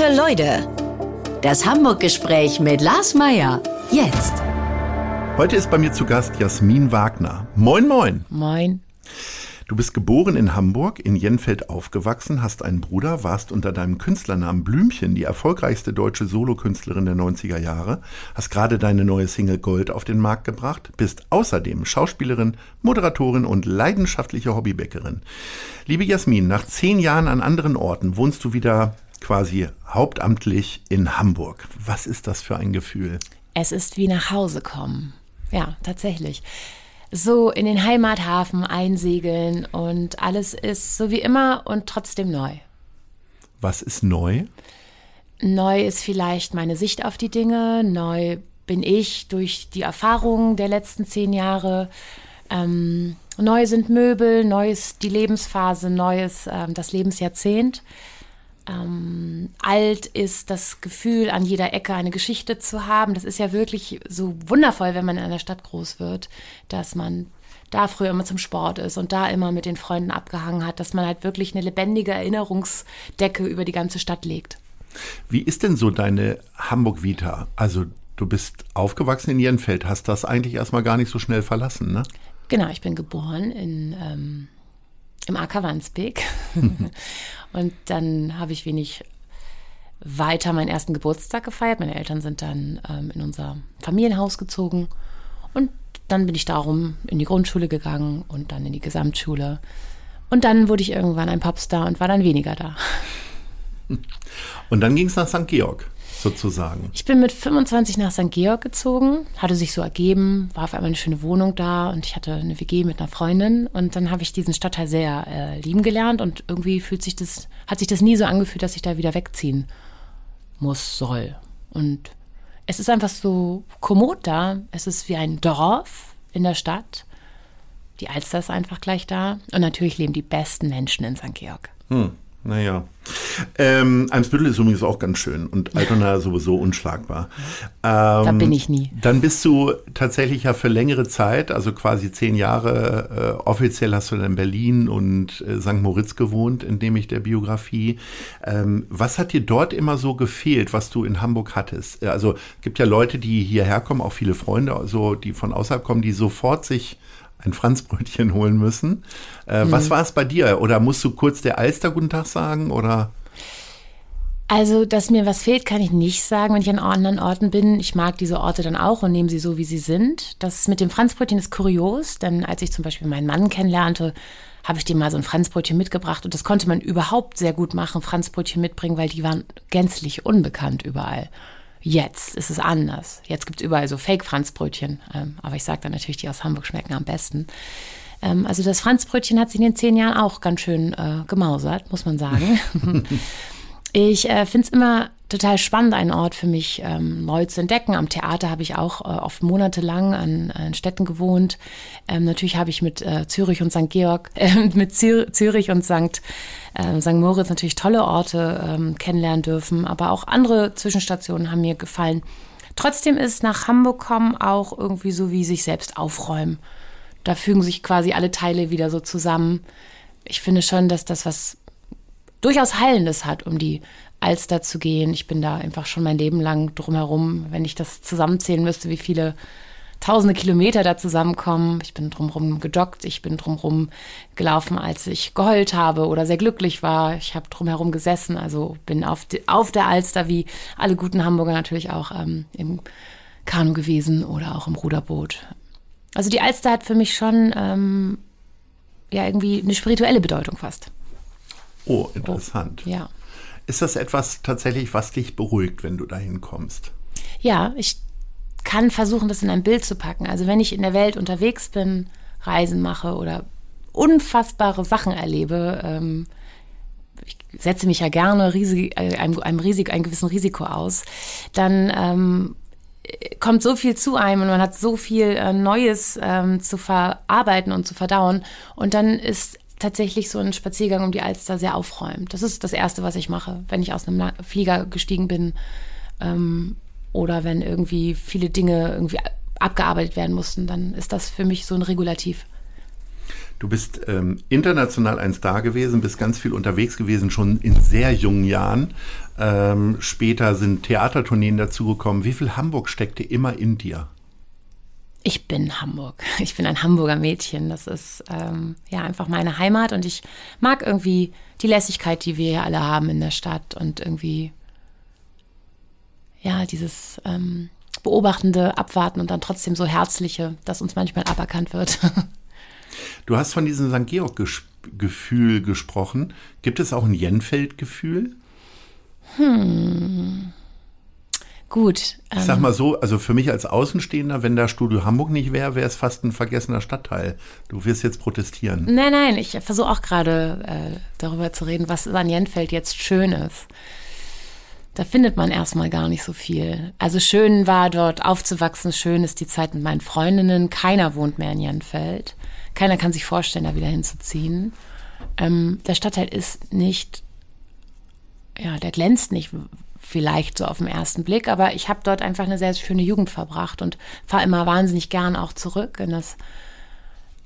Gute Leute. Das Hamburg-Gespräch mit Lars Meier. Jetzt. Heute ist bei mir zu Gast Jasmin Wagner. Moin, moin. Moin. Du bist geboren in Hamburg, in Jenfeld aufgewachsen, hast einen Bruder, warst unter deinem Künstlernamen Blümchen die erfolgreichste deutsche Solokünstlerin der 90er Jahre, hast gerade deine neue Single Gold auf den Markt gebracht, bist außerdem Schauspielerin, Moderatorin und leidenschaftliche Hobbybäckerin. Liebe Jasmin, nach zehn Jahren an anderen Orten wohnst du wieder quasi hauptamtlich in Hamburg. Was ist das für ein Gefühl? Es ist wie nach Hause kommen. Ja, tatsächlich so in den Heimathafen einsegeln und alles ist so wie immer und trotzdem neu. Was ist neu? Neu ist vielleicht meine Sicht auf die Dinge, neu bin ich durch die Erfahrungen der letzten zehn Jahre. Ähm, neu sind Möbel, neu ist die Lebensphase, neu ist ähm, das Lebensjahrzehnt. Ähm, alt ist das Gefühl, an jeder Ecke eine Geschichte zu haben. Das ist ja wirklich so wundervoll, wenn man in einer Stadt groß wird, dass man da früher immer zum Sport ist und da immer mit den Freunden abgehangen hat, dass man halt wirklich eine lebendige Erinnerungsdecke über die ganze Stadt legt. Wie ist denn so deine Hamburg-Vita? Also du bist aufgewachsen in Jenfeld, hast das eigentlich erstmal gar nicht so schnell verlassen, ne? Genau, ich bin geboren in, ähm, im Ackerwandsbeek Und dann habe ich wenig weiter meinen ersten Geburtstag gefeiert. Meine Eltern sind dann ähm, in unser Familienhaus gezogen. Und dann bin ich darum in die Grundschule gegangen und dann in die Gesamtschule. Und dann wurde ich irgendwann ein Popstar und war dann weniger da. Und dann ging es nach St. Georg sozusagen? Ich bin mit 25 nach St. Georg gezogen, hatte sich so ergeben, war auf einmal eine schöne Wohnung da und ich hatte eine WG mit einer Freundin und dann habe ich diesen Stadtteil sehr äh, lieben gelernt und irgendwie fühlt sich das, hat sich das nie so angefühlt, dass ich da wieder wegziehen muss, soll. Und es ist einfach so kommod da. Es ist wie ein Dorf in der Stadt. Die Alster ist einfach gleich da. Und natürlich leben die besten Menschen in St. Georg. Hm. Naja. Ähm, Eimsbüttel ist übrigens auch ganz schön und Altona sowieso unschlagbar. Ähm, da bin ich nie. Dann bist du tatsächlich ja für längere Zeit, also quasi zehn Jahre, äh, offiziell hast du dann in Berlin und äh, St. Moritz gewohnt, indem ich der Biografie. Ähm, was hat dir dort immer so gefehlt, was du in Hamburg hattest? Also gibt ja Leute, die hierher kommen, auch viele Freunde, also die von außerhalb kommen, die sofort sich ein Franzbrötchen holen müssen. Äh, mhm. Was war es bei dir? Oder musst du kurz der Alster guten Tag sagen? Oder? Also, dass mir was fehlt, kann ich nicht sagen, wenn ich an anderen Orten bin. Ich mag diese Orte dann auch und nehme sie so, wie sie sind. Das mit dem Franzbrötchen ist kurios, denn als ich zum Beispiel meinen Mann kennenlernte, habe ich dem mal so ein Franzbrötchen mitgebracht und das konnte man überhaupt sehr gut machen, Franzbrötchen mitbringen, weil die waren gänzlich unbekannt überall. Jetzt ist es anders. Jetzt gibt es überall so Fake-Franzbrötchen. Ähm, aber ich sage dann natürlich, die aus Hamburg schmecken am besten. Ähm, also das Franzbrötchen hat sich in den zehn Jahren auch ganz schön äh, gemausert, muss man sagen. ich äh, finde es immer total spannend, einen Ort für mich ähm, neu zu entdecken. Am Theater habe ich auch äh, oft monatelang an, an Städten gewohnt. Ähm, natürlich habe ich mit äh, Zürich und St. Georg, äh, mit Zür Zürich und St. Äh, St. Moritz natürlich tolle Orte ähm, kennenlernen dürfen, aber auch andere Zwischenstationen haben mir gefallen. Trotzdem ist nach Hamburg kommen auch irgendwie so wie sich selbst aufräumen. Da fügen sich quasi alle Teile wieder so zusammen. Ich finde schon, dass das was durchaus Heilendes hat, um die Alster zu gehen. Ich bin da einfach schon mein Leben lang drumherum, wenn ich das zusammenzählen müsste, wie viele tausende Kilometer da zusammenkommen. Ich bin drumherum gejoggt, ich bin drumherum gelaufen, als ich geheult habe oder sehr glücklich war. Ich habe drumherum gesessen, also bin auf, die, auf der Alster, wie alle guten Hamburger natürlich auch ähm, im Kanu gewesen oder auch im Ruderboot. Also die Alster hat für mich schon ähm, ja irgendwie eine spirituelle Bedeutung fast. Oh, interessant. Oh, ja. Ist das etwas tatsächlich, was dich beruhigt, wenn du dahin kommst? Ja, ich kann versuchen, das in ein Bild zu packen. Also wenn ich in der Welt unterwegs bin, Reisen mache oder unfassbare Sachen erlebe, ähm, ich setze mich ja gerne riesig, äh, einem, einem, riesig, einem gewissen Risiko aus, dann ähm, kommt so viel zu einem und man hat so viel äh, Neues ähm, zu verarbeiten und zu verdauen. Und dann ist tatsächlich so ein Spaziergang um die Alster sehr aufräumt. Das ist das Erste, was ich mache, wenn ich aus einem Flieger gestiegen bin ähm, oder wenn irgendwie viele Dinge irgendwie abgearbeitet werden mussten, dann ist das für mich so ein Regulativ. Du bist ähm, international ein Star gewesen, bist ganz viel unterwegs gewesen, schon in sehr jungen Jahren. Ähm, später sind Theatertourneen dazugekommen. Wie viel Hamburg steckte immer in dir? Ich bin Hamburg. Ich bin ein Hamburger Mädchen. Das ist ähm, ja einfach meine Heimat und ich mag irgendwie die Lässigkeit, die wir ja alle haben in der Stadt und irgendwie ja dieses ähm, beobachtende Abwarten und dann trotzdem so herzliche, das uns manchmal aberkannt wird. Du hast von diesem St. Georg-Gefühl gesprochen. Gibt es auch ein Jenfeld-Gefühl? Hm. Gut. Ich sag mal so, also für mich als Außenstehender, wenn da Studio Hamburg nicht wäre, wäre es fast ein vergessener Stadtteil. Du wirst jetzt protestieren. Nein, nein, ich versuche auch gerade äh, darüber zu reden, was an Jenfeld jetzt schön ist. Da findet man erstmal gar nicht so viel. Also schön war dort aufzuwachsen, schön ist die Zeit mit meinen Freundinnen. Keiner wohnt mehr in Jenfeld. Keiner kann sich vorstellen, da wieder hinzuziehen. Ähm, der Stadtteil ist nicht, ja, der glänzt nicht vielleicht so auf den ersten Blick, aber ich habe dort einfach eine sehr schöne Jugend verbracht und fahre immer wahnsinnig gern auch zurück in das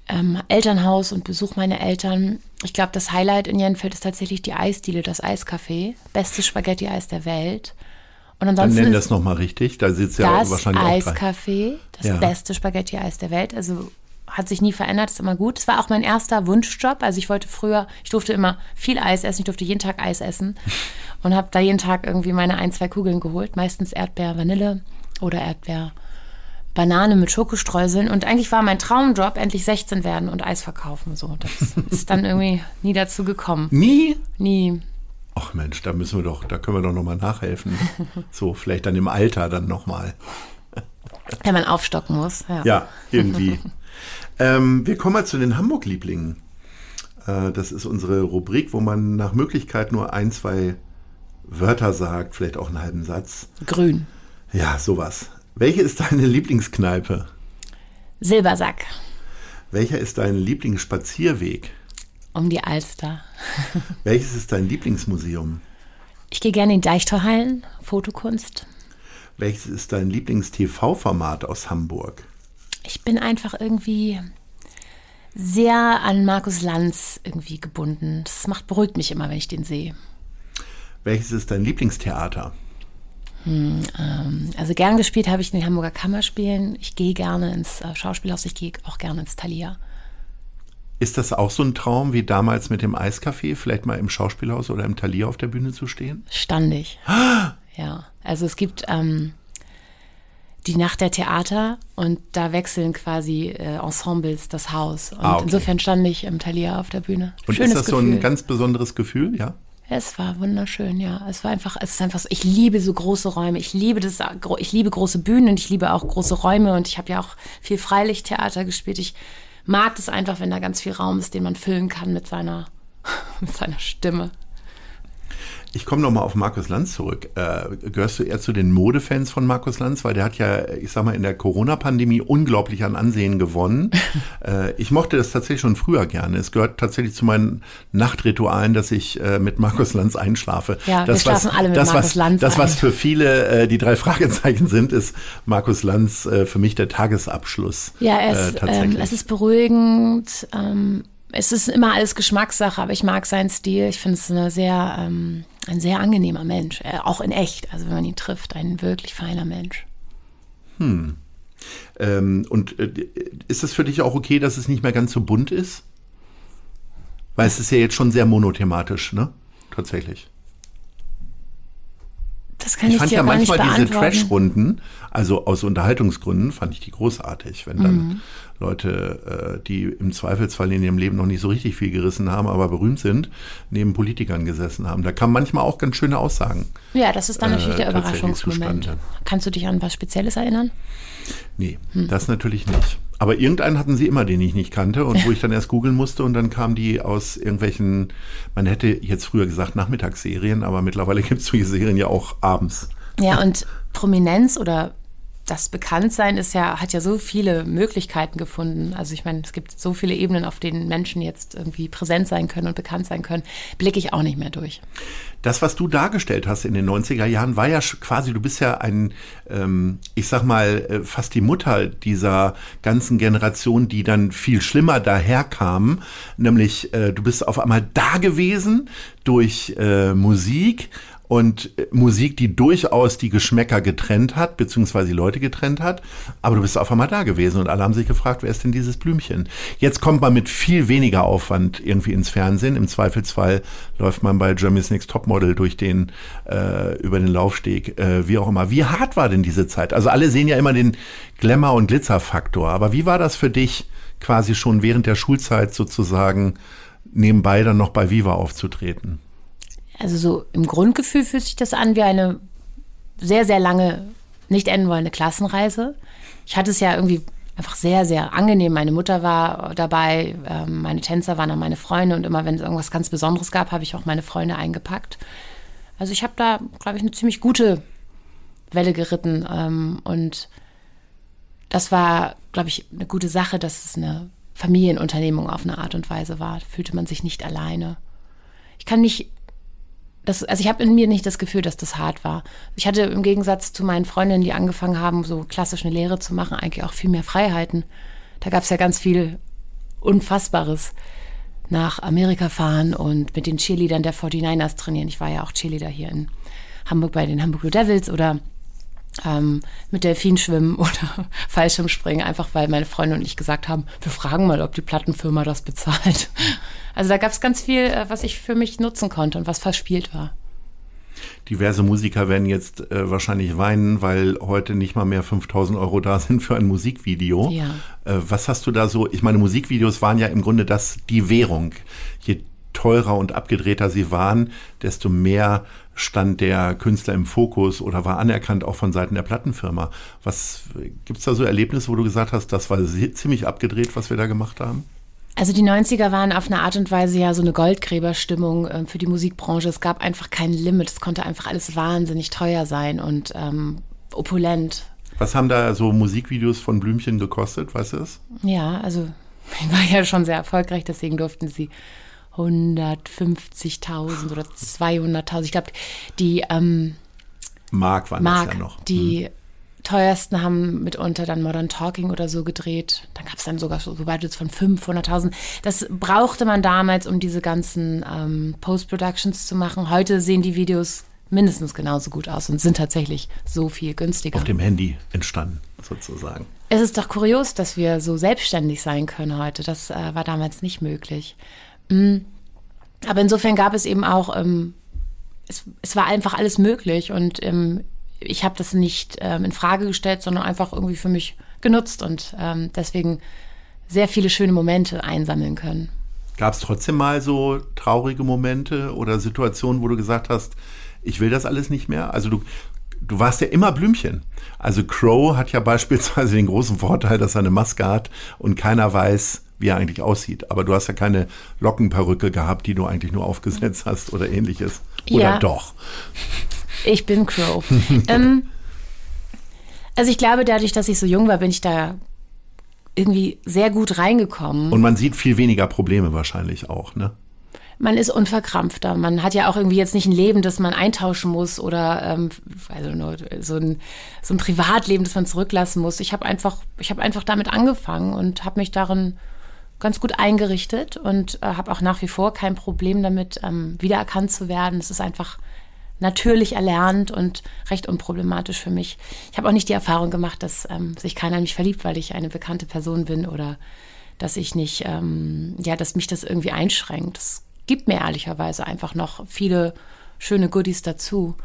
ähm, Elternhaus und besuche meine Eltern. Ich glaube, das Highlight in Jenfeld ist tatsächlich die Eisdiele, das Eiscafé. Bestes Spaghetti-Eis der Welt. Und ansonsten Dann nenn das nochmal richtig. Da sitzt ja das wahrscheinlich Eiscafé, das ja. beste Spaghetti-Eis der Welt. Also hat sich nie verändert, ist immer gut. Es war auch mein erster Wunschjob. Also ich wollte früher, ich durfte immer viel Eis essen, ich durfte jeden Tag Eis essen und habe da jeden Tag irgendwie meine ein, zwei Kugeln geholt. Meistens Erdbeer, Vanille oder Erdbeer, Banane mit Schokostreuseln. Und eigentlich war mein Traumjob, endlich 16 werden und Eis verkaufen. So, das ist dann irgendwie nie dazu gekommen. Nie? Nie. Ach Mensch, da müssen wir doch, da können wir doch nochmal nachhelfen. so, vielleicht dann im Alter dann nochmal. Wenn man aufstocken muss. Ja, ja irgendwie. Ähm, wir kommen mal zu den Hamburg-Lieblingen. Äh, das ist unsere Rubrik, wo man nach Möglichkeit nur ein, zwei Wörter sagt, vielleicht auch einen halben Satz. Grün. Ja, sowas. Welche ist deine Lieblingskneipe? Silbersack. Welcher ist dein Lieblingsspazierweg? Um die Alster. Welches ist dein Lieblingsmuseum? Ich gehe gerne in Deichtorhallen, Fotokunst. Welches ist dein Lieblings-TV-Format aus Hamburg? Ich bin einfach irgendwie sehr an Markus Lanz irgendwie gebunden. Das macht, beruhigt mich immer, wenn ich den sehe. Welches ist dein Lieblingstheater? Hm, ähm, also gern gespielt habe ich den Hamburger Kammerspielen. Ich gehe gerne ins äh, Schauspielhaus, ich gehe auch gerne ins Thalia. Ist das auch so ein Traum wie damals mit dem Eiscafé, vielleicht mal im Schauspielhaus oder im Thalia auf der Bühne zu stehen? Standig. ja, also es gibt ähm, die Nacht der Theater und da wechseln quasi äh, Ensembles das Haus. Und ah, okay. insofern stand ich im Thalia auf der Bühne. Und Schönes ist das Gefühl. so ein ganz besonderes Gefühl, ja? Es war wunderschön, ja. Es war einfach, es ist einfach so, ich liebe so große Räume. Ich liebe das, ich liebe große Bühnen und ich liebe auch große Räume und ich habe ja auch viel Freilichttheater gespielt. Ich mag das einfach, wenn da ganz viel Raum ist, den man füllen kann mit seiner, mit seiner Stimme. Ich komme nochmal auf Markus Lanz zurück. Äh, gehörst du eher zu den Modefans von Markus Lanz? Weil der hat ja, ich sag mal, in der Corona-Pandemie unglaublich an Ansehen gewonnen. äh, ich mochte das tatsächlich schon früher gerne. Es gehört tatsächlich zu meinen Nachtritualen, dass ich äh, mit Markus Lanz einschlafe. Ja, das, wir schlafen was, alle mit das, Markus was, Lanz Das, was für viele äh, die drei Fragezeichen sind, ist Markus Lanz äh, für mich der Tagesabschluss. Ja, es, äh, ähm, es ist beruhigend. Ähm, es ist immer alles Geschmackssache, aber ich mag seinen Stil. Ich finde es eine sehr... Ähm, ein sehr angenehmer Mensch, äh, auch in echt, also wenn man ihn trifft, ein wirklich feiner Mensch. Hm. Ähm, und äh, ist es für dich auch okay, dass es nicht mehr ganz so bunt ist? Weil es ist ja jetzt schon sehr monothematisch, ne? Tatsächlich. Das kann ich, ich fand dir ja manchmal diese Trash-Runden, also aus Unterhaltungsgründen, fand ich die großartig, wenn dann mhm. Leute, äh, die im Zweifelsfall in ihrem Leben noch nicht so richtig viel gerissen haben, aber berühmt sind, neben Politikern gesessen haben. Da kamen manchmal auch ganz schöne Aussagen. Ja, das ist dann natürlich äh, der Überraschungsmoment. Kannst du dich an was Spezielles erinnern? Nee, hm. das natürlich nicht. Aber irgendeinen hatten sie immer, den ich nicht kannte und wo ich dann erst googeln musste und dann kamen die aus irgendwelchen, man hätte jetzt früher gesagt Nachmittagsserien, aber mittlerweile gibt es solche Serien ja auch abends. Ja, und Prominenz oder das Bekanntsein ist ja, hat ja so viele Möglichkeiten gefunden. Also ich meine, es gibt so viele Ebenen, auf denen Menschen jetzt irgendwie präsent sein können und bekannt sein können, blicke ich auch nicht mehr durch. Das, was du dargestellt hast in den 90er Jahren, war ja quasi, du bist ja ein, ähm, ich sag mal, äh, fast die Mutter dieser ganzen Generation, die dann viel schlimmer daherkamen. Nämlich, äh, du bist auf einmal da gewesen durch äh, Musik, und äh, Musik, die durchaus die Geschmäcker getrennt hat, beziehungsweise die Leute getrennt hat. Aber du bist auf einmal da gewesen und alle haben sich gefragt, wer ist denn dieses Blümchen? Jetzt kommt man mit viel weniger Aufwand irgendwie ins Fernsehen. Im Zweifelsfall läuft man bei Germany's Next Topmodel durch den, äh, über den Laufsteg, äh, wie auch immer. Wie hart war denn diese Zeit? Also alle sehen ja immer den Glamour- und Glitzerfaktor. Aber wie war das für dich quasi schon während der Schulzeit sozusagen nebenbei dann noch bei Viva aufzutreten? Also so im Grundgefühl fühlt sich das an wie eine sehr, sehr lange, nicht enden wollende Klassenreise. Ich hatte es ja irgendwie einfach sehr, sehr angenehm. Meine Mutter war dabei, ähm, meine Tänzer waren dann meine Freunde und immer wenn es irgendwas ganz Besonderes gab, habe ich auch meine Freunde eingepackt. Also ich habe da, glaube ich, eine ziemlich gute Welle geritten ähm, und das war, glaube ich, eine gute Sache, dass es eine Familienunternehmung auf eine Art und Weise war. Da fühlte man sich nicht alleine. Ich kann nicht das, also ich habe in mir nicht das Gefühl, dass das hart war. Ich hatte im Gegensatz zu meinen Freundinnen, die angefangen haben, so klassisch eine Lehre zu machen, eigentlich auch viel mehr Freiheiten. Da gab es ja ganz viel Unfassbares. Nach Amerika fahren und mit den Cheerleadern der 49ers trainieren. Ich war ja auch Cheerleader hier in Hamburg bei den Hamburg Blue Devils oder ähm, mit Delfin schwimmen oder Fallschirmspringen, einfach weil meine Freunde und ich gesagt haben, wir fragen mal, ob die Plattenfirma das bezahlt. Also da gab es ganz viel, äh, was ich für mich nutzen konnte und was verspielt war. Diverse Musiker werden jetzt äh, wahrscheinlich weinen, weil heute nicht mal mehr 5000 Euro da sind für ein Musikvideo. Ja. Äh, was hast du da so? Ich meine, Musikvideos waren ja im Grunde das die Währung. Je teurer und abgedrehter sie waren, desto mehr stand der Künstler im Fokus oder war anerkannt auch von Seiten der Plattenfirma. Was gibt es da so Erlebnisse, wo du gesagt hast, das war ziemlich abgedreht, was wir da gemacht haben? Also die 90er waren auf eine Art und Weise ja so eine Goldgräberstimmung äh, für die Musikbranche. Es gab einfach kein Limit. Es konnte einfach alles wahnsinnig teuer sein und ähm, opulent. Was haben da so Musikvideos von Blümchen gekostet, weißt du es? Ja, also ich war ja schon sehr erfolgreich, deswegen durften sie 150.000 oder 200.000. Ich glaube, die ähm, Mark waren Mark, das ja noch. Die hm teuersten haben mitunter dann Modern Talking oder so gedreht. Dann gab es dann sogar so Budgets von 500.000. Das brauchte man damals, um diese ganzen ähm, Post-Productions zu machen. Heute sehen die Videos mindestens genauso gut aus und sind tatsächlich so viel günstiger. Auf dem Handy entstanden, sozusagen. Es ist doch kurios, dass wir so selbstständig sein können heute. Das äh, war damals nicht möglich. Mhm. Aber insofern gab es eben auch, ähm, es, es, war einfach alles möglich und ähm, ich habe das nicht ähm, in Frage gestellt, sondern einfach irgendwie für mich genutzt und ähm, deswegen sehr viele schöne Momente einsammeln können. Gab es trotzdem mal so traurige Momente oder Situationen, wo du gesagt hast, ich will das alles nicht mehr? Also du, du warst ja immer Blümchen. Also Crow hat ja beispielsweise den großen Vorteil, dass er eine Maske hat und keiner weiß, wie er eigentlich aussieht. Aber du hast ja keine Lockenperücke gehabt, die du eigentlich nur aufgesetzt hast oder ähnliches. Oder ja. doch? Ich bin Crow. ähm, also ich glaube, dadurch, dass ich so jung war, bin ich da irgendwie sehr gut reingekommen. Und man sieht viel weniger Probleme wahrscheinlich auch, ne? Man ist unverkrampfter. Man hat ja auch irgendwie jetzt nicht ein Leben, das man eintauschen muss oder ähm, also nur so ein, so ein Privatleben, das man zurücklassen muss. Ich habe einfach, ich habe einfach damit angefangen und habe mich darin ganz gut eingerichtet und äh, habe auch nach wie vor kein Problem damit, ähm, wiedererkannt zu werden. Es ist einfach natürlich erlernt und recht unproblematisch für mich. Ich habe auch nicht die Erfahrung gemacht, dass ähm, sich keiner in mich verliebt, weil ich eine bekannte Person bin oder dass ich nicht, ähm, ja, dass mich das irgendwie einschränkt. Es gibt mir ehrlicherweise einfach noch viele schöne Goodies dazu.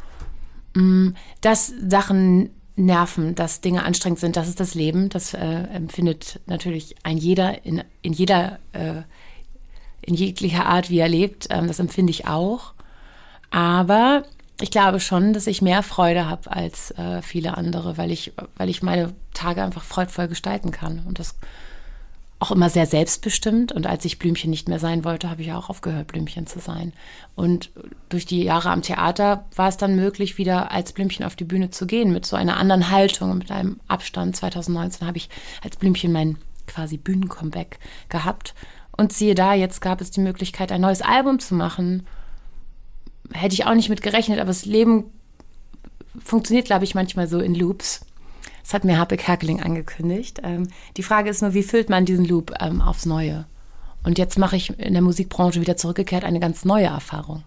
Mm, dass Sachen nerven, dass Dinge anstrengend sind, das ist das Leben. Das äh, empfindet natürlich ein jeder in, in jeder, äh, in jeglicher Art, wie er lebt. Ähm, das empfinde ich auch. Aber ich glaube schon, dass ich mehr Freude habe als äh, viele andere, weil ich, weil ich meine Tage einfach freudvoll gestalten kann. Und das auch immer sehr selbstbestimmt. Und als ich Blümchen nicht mehr sein wollte, habe ich auch aufgehört, Blümchen zu sein. Und durch die Jahre am Theater war es dann möglich, wieder als Blümchen auf die Bühne zu gehen, mit so einer anderen Haltung, mit einem Abstand. 2019 habe ich als Blümchen mein quasi Bühnencomeback gehabt. Und siehe da, jetzt gab es die Möglichkeit, ein neues Album zu machen. Hätte ich auch nicht mit gerechnet, aber das Leben funktioniert, glaube ich, manchmal so in Loops. Das hat mir Harpe Kerkeling angekündigt. Ähm, die Frage ist nur, wie füllt man diesen Loop ähm, aufs Neue? Und jetzt mache ich in der Musikbranche wieder zurückgekehrt eine ganz neue Erfahrung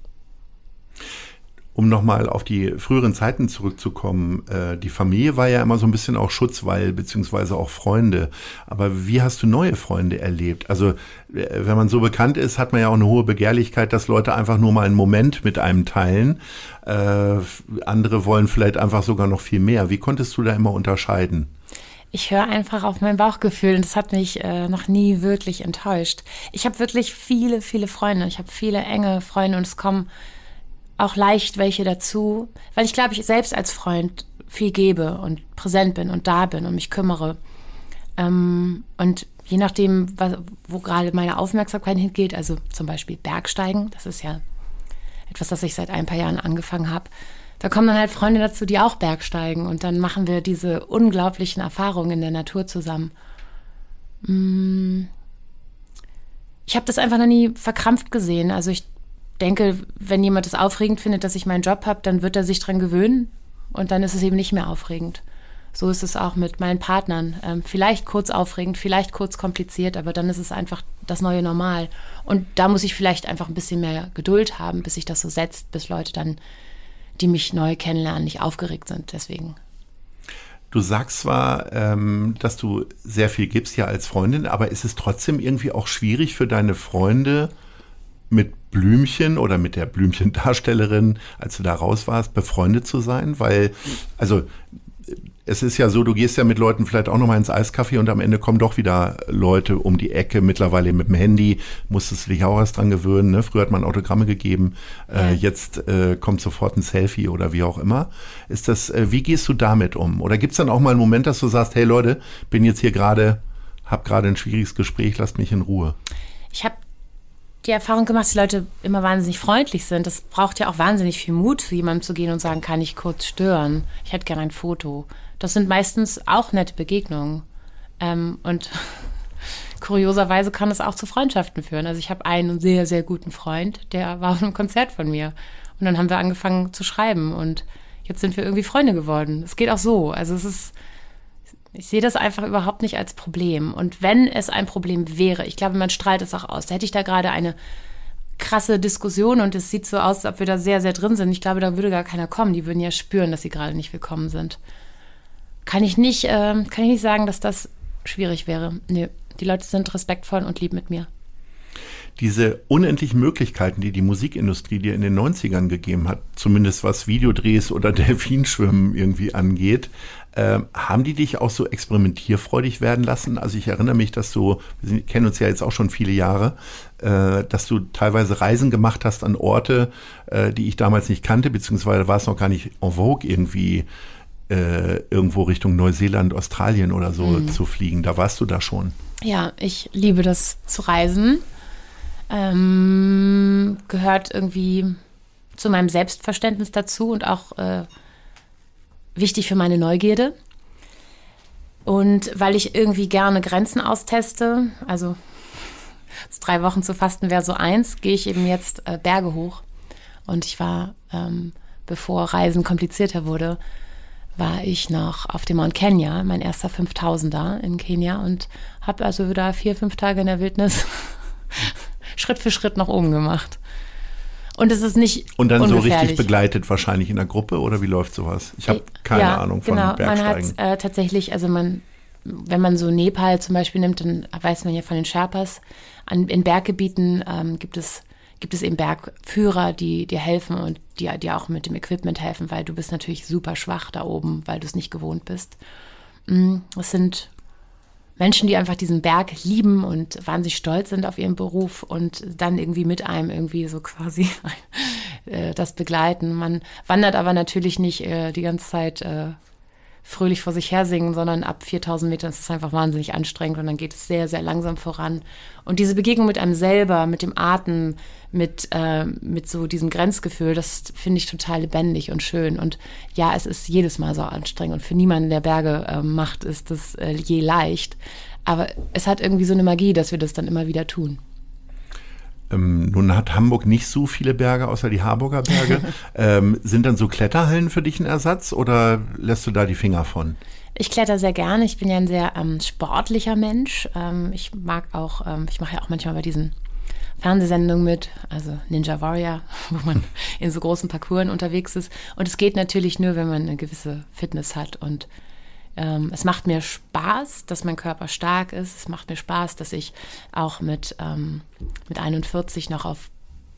um nochmal auf die früheren Zeiten zurückzukommen, äh, die Familie war ja immer so ein bisschen auch Schutzwall, beziehungsweise auch Freunde. Aber wie hast du neue Freunde erlebt? Also, äh, wenn man so bekannt ist, hat man ja auch eine hohe Begehrlichkeit, dass Leute einfach nur mal einen Moment mit einem teilen. Äh, andere wollen vielleicht einfach sogar noch viel mehr. Wie konntest du da immer unterscheiden? Ich höre einfach auf mein Bauchgefühl und das hat mich äh, noch nie wirklich enttäuscht. Ich habe wirklich viele, viele Freunde. Ich habe viele enge Freunde und es kommen auch leicht welche dazu, weil ich glaube, ich selbst als Freund viel gebe und präsent bin und da bin und mich kümmere. Ähm, und je nachdem, was, wo gerade meine Aufmerksamkeit hingeht, also zum Beispiel Bergsteigen, das ist ja etwas, das ich seit ein paar Jahren angefangen habe, da kommen dann halt Freunde dazu, die auch Bergsteigen und dann machen wir diese unglaublichen Erfahrungen in der Natur zusammen. Mm. Ich habe das einfach noch nie verkrampft gesehen. Also ich denke, wenn jemand es aufregend findet, dass ich meinen Job habe, dann wird er sich dran gewöhnen und dann ist es eben nicht mehr aufregend. So ist es auch mit meinen Partnern. Ähm, vielleicht kurz aufregend, vielleicht kurz kompliziert, aber dann ist es einfach das neue Normal. Und da muss ich vielleicht einfach ein bisschen mehr Geduld haben, bis sich das so setzt, bis Leute dann, die mich neu kennenlernen, nicht aufgeregt sind. Deswegen. Du sagst zwar, ähm, dass du sehr viel gibst ja als Freundin, aber ist es trotzdem irgendwie auch schwierig für deine Freunde, mit Blümchen oder mit der Blümchendarstellerin, als du da raus warst, befreundet zu sein? Weil, also es ist ja so, du gehst ja mit Leuten vielleicht auch nochmal ins Eiscafé und am Ende kommen doch wieder Leute um die Ecke, mittlerweile mit dem Handy, musstest du dich auch erst dran gewöhnen. Ne? Früher hat man Autogramme gegeben, äh, jetzt äh, kommt sofort ein Selfie oder wie auch immer. Ist das, äh, wie gehst du damit um? Oder gibt es dann auch mal einen Moment, dass du sagst, hey Leute, bin jetzt hier gerade, hab gerade ein schwieriges Gespräch, lasst mich in Ruhe? Ich habe die Erfahrung gemacht, dass die Leute immer wahnsinnig freundlich sind. Das braucht ja auch wahnsinnig viel Mut, zu jemandem zu gehen und sagen, kann ich kurz stören? Ich hätte gerne ein Foto. Das sind meistens auch nette Begegnungen. Ähm, und kurioserweise kann es auch zu Freundschaften führen. Also ich habe einen sehr, sehr guten Freund, der war auf einem Konzert von mir. Und dann haben wir angefangen zu schreiben und jetzt sind wir irgendwie Freunde geworden. Es geht auch so. Also es ist, ich sehe das einfach überhaupt nicht als Problem. Und wenn es ein Problem wäre, ich glaube, man strahlt es auch aus. Da hätte ich da gerade eine krasse Diskussion und es sieht so aus, als ob wir da sehr, sehr drin sind. Ich glaube, da würde gar keiner kommen. Die würden ja spüren, dass sie gerade nicht willkommen sind. Kann ich nicht, äh, kann ich nicht sagen, dass das schwierig wäre. Nee, die Leute sind respektvoll und lieb mit mir diese unendlichen Möglichkeiten, die die Musikindustrie dir in den 90ern gegeben hat, zumindest was Videodrehs oder Delfinschwimmen irgendwie angeht, äh, haben die dich auch so experimentierfreudig werden lassen? Also ich erinnere mich, dass du, wir kennen uns ja jetzt auch schon viele Jahre, äh, dass du teilweise Reisen gemacht hast an Orte, äh, die ich damals nicht kannte, beziehungsweise war es noch gar nicht en vogue irgendwie äh, irgendwo Richtung Neuseeland, Australien oder so mhm. zu fliegen. Da warst du da schon. Ja, ich liebe das zu reisen ähm, gehört irgendwie zu meinem Selbstverständnis dazu und auch äh, wichtig für meine Neugierde. Und weil ich irgendwie gerne Grenzen austeste, also drei Wochen zu fasten wäre so eins, gehe ich eben jetzt äh, Berge hoch. Und ich war, ähm, bevor Reisen komplizierter wurde, war ich noch auf dem Mount Kenya, mein erster 5000er in Kenia und habe also da vier, fünf Tage in der Wildnis Schritt für Schritt nach oben gemacht. Und es ist nicht Und dann so richtig begleitet wahrscheinlich in der Gruppe oder wie läuft sowas? Ich habe äh, keine ja, Ahnung von genau. Bergsteigen. Man hat äh, tatsächlich, also man, wenn man so Nepal zum Beispiel nimmt, dann weiß man ja von den Sherpas. An, in Berggebieten ähm, gibt es gibt es eben Bergführer, die dir helfen und die dir auch mit dem Equipment helfen, weil du bist natürlich super schwach da oben, weil du es nicht gewohnt bist. Mm, es sind Menschen, die einfach diesen Berg lieben und wahnsinnig stolz sind auf ihren Beruf und dann irgendwie mit einem irgendwie so quasi äh, das begleiten. Man wandert aber natürlich nicht äh, die ganze Zeit äh, fröhlich vor sich her singen, sondern ab 4000 Metern ist es einfach wahnsinnig anstrengend und dann geht es sehr, sehr langsam voran. Und diese Begegnung mit einem selber, mit dem Atem, mit, äh, mit so diesem Grenzgefühl, das finde ich total lebendig und schön. Und ja, es ist jedes Mal so anstrengend und für niemanden, der Berge äh, macht, ist das äh, je leicht. Aber es hat irgendwie so eine Magie, dass wir das dann immer wieder tun. Ähm, nun hat Hamburg nicht so viele Berge, außer die Harburger Berge. ähm, sind dann so Kletterhallen für dich ein Ersatz oder lässt du da die Finger von? Ich kletter sehr gerne. Ich bin ja ein sehr ähm, sportlicher Mensch. Ähm, ich mag auch, ähm, ich mache ja auch manchmal bei diesen Fernsehsendungen mit, also Ninja Warrior, wo man in so großen Parcours unterwegs ist. Und es geht natürlich nur, wenn man eine gewisse Fitness hat und ähm, es macht mir Spaß, dass mein Körper stark ist. Es macht mir Spaß, dass ich auch mit, ähm, mit 41 noch auf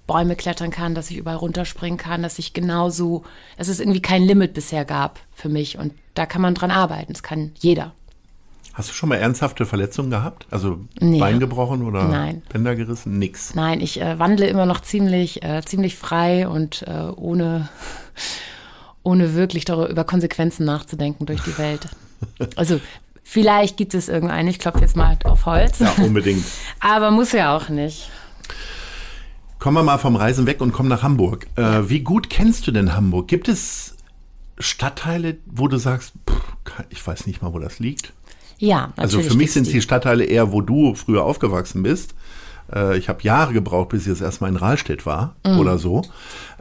Bäume klettern kann, dass ich überall runterspringen kann, dass ich genauso, dass es irgendwie kein Limit bisher gab für mich. Und da kann man dran arbeiten. Das kann jeder. Hast du schon mal ernsthafte Verletzungen gehabt? Also nee. Bein gebrochen oder Nein. Bänder gerissen? Nix. Nein, ich äh, wandle immer noch ziemlich, äh, ziemlich frei und äh, ohne, ohne wirklich darüber, über Konsequenzen nachzudenken durch die Welt. Also vielleicht gibt es irgendeinen, ich klopfe jetzt mal auf Holz. Ja, unbedingt. Aber muss ja auch nicht. Kommen wir mal vom Reisen weg und kommen nach Hamburg. Äh, wie gut kennst du denn Hamburg? Gibt es Stadtteile, wo du sagst, pff, ich weiß nicht mal, wo das liegt? Ja, natürlich. Also für mich sind es die Stadtteile eher, wo du früher aufgewachsen bist. Äh, ich habe Jahre gebraucht, bis ich das erstmal in Rahlstedt war mhm. oder so.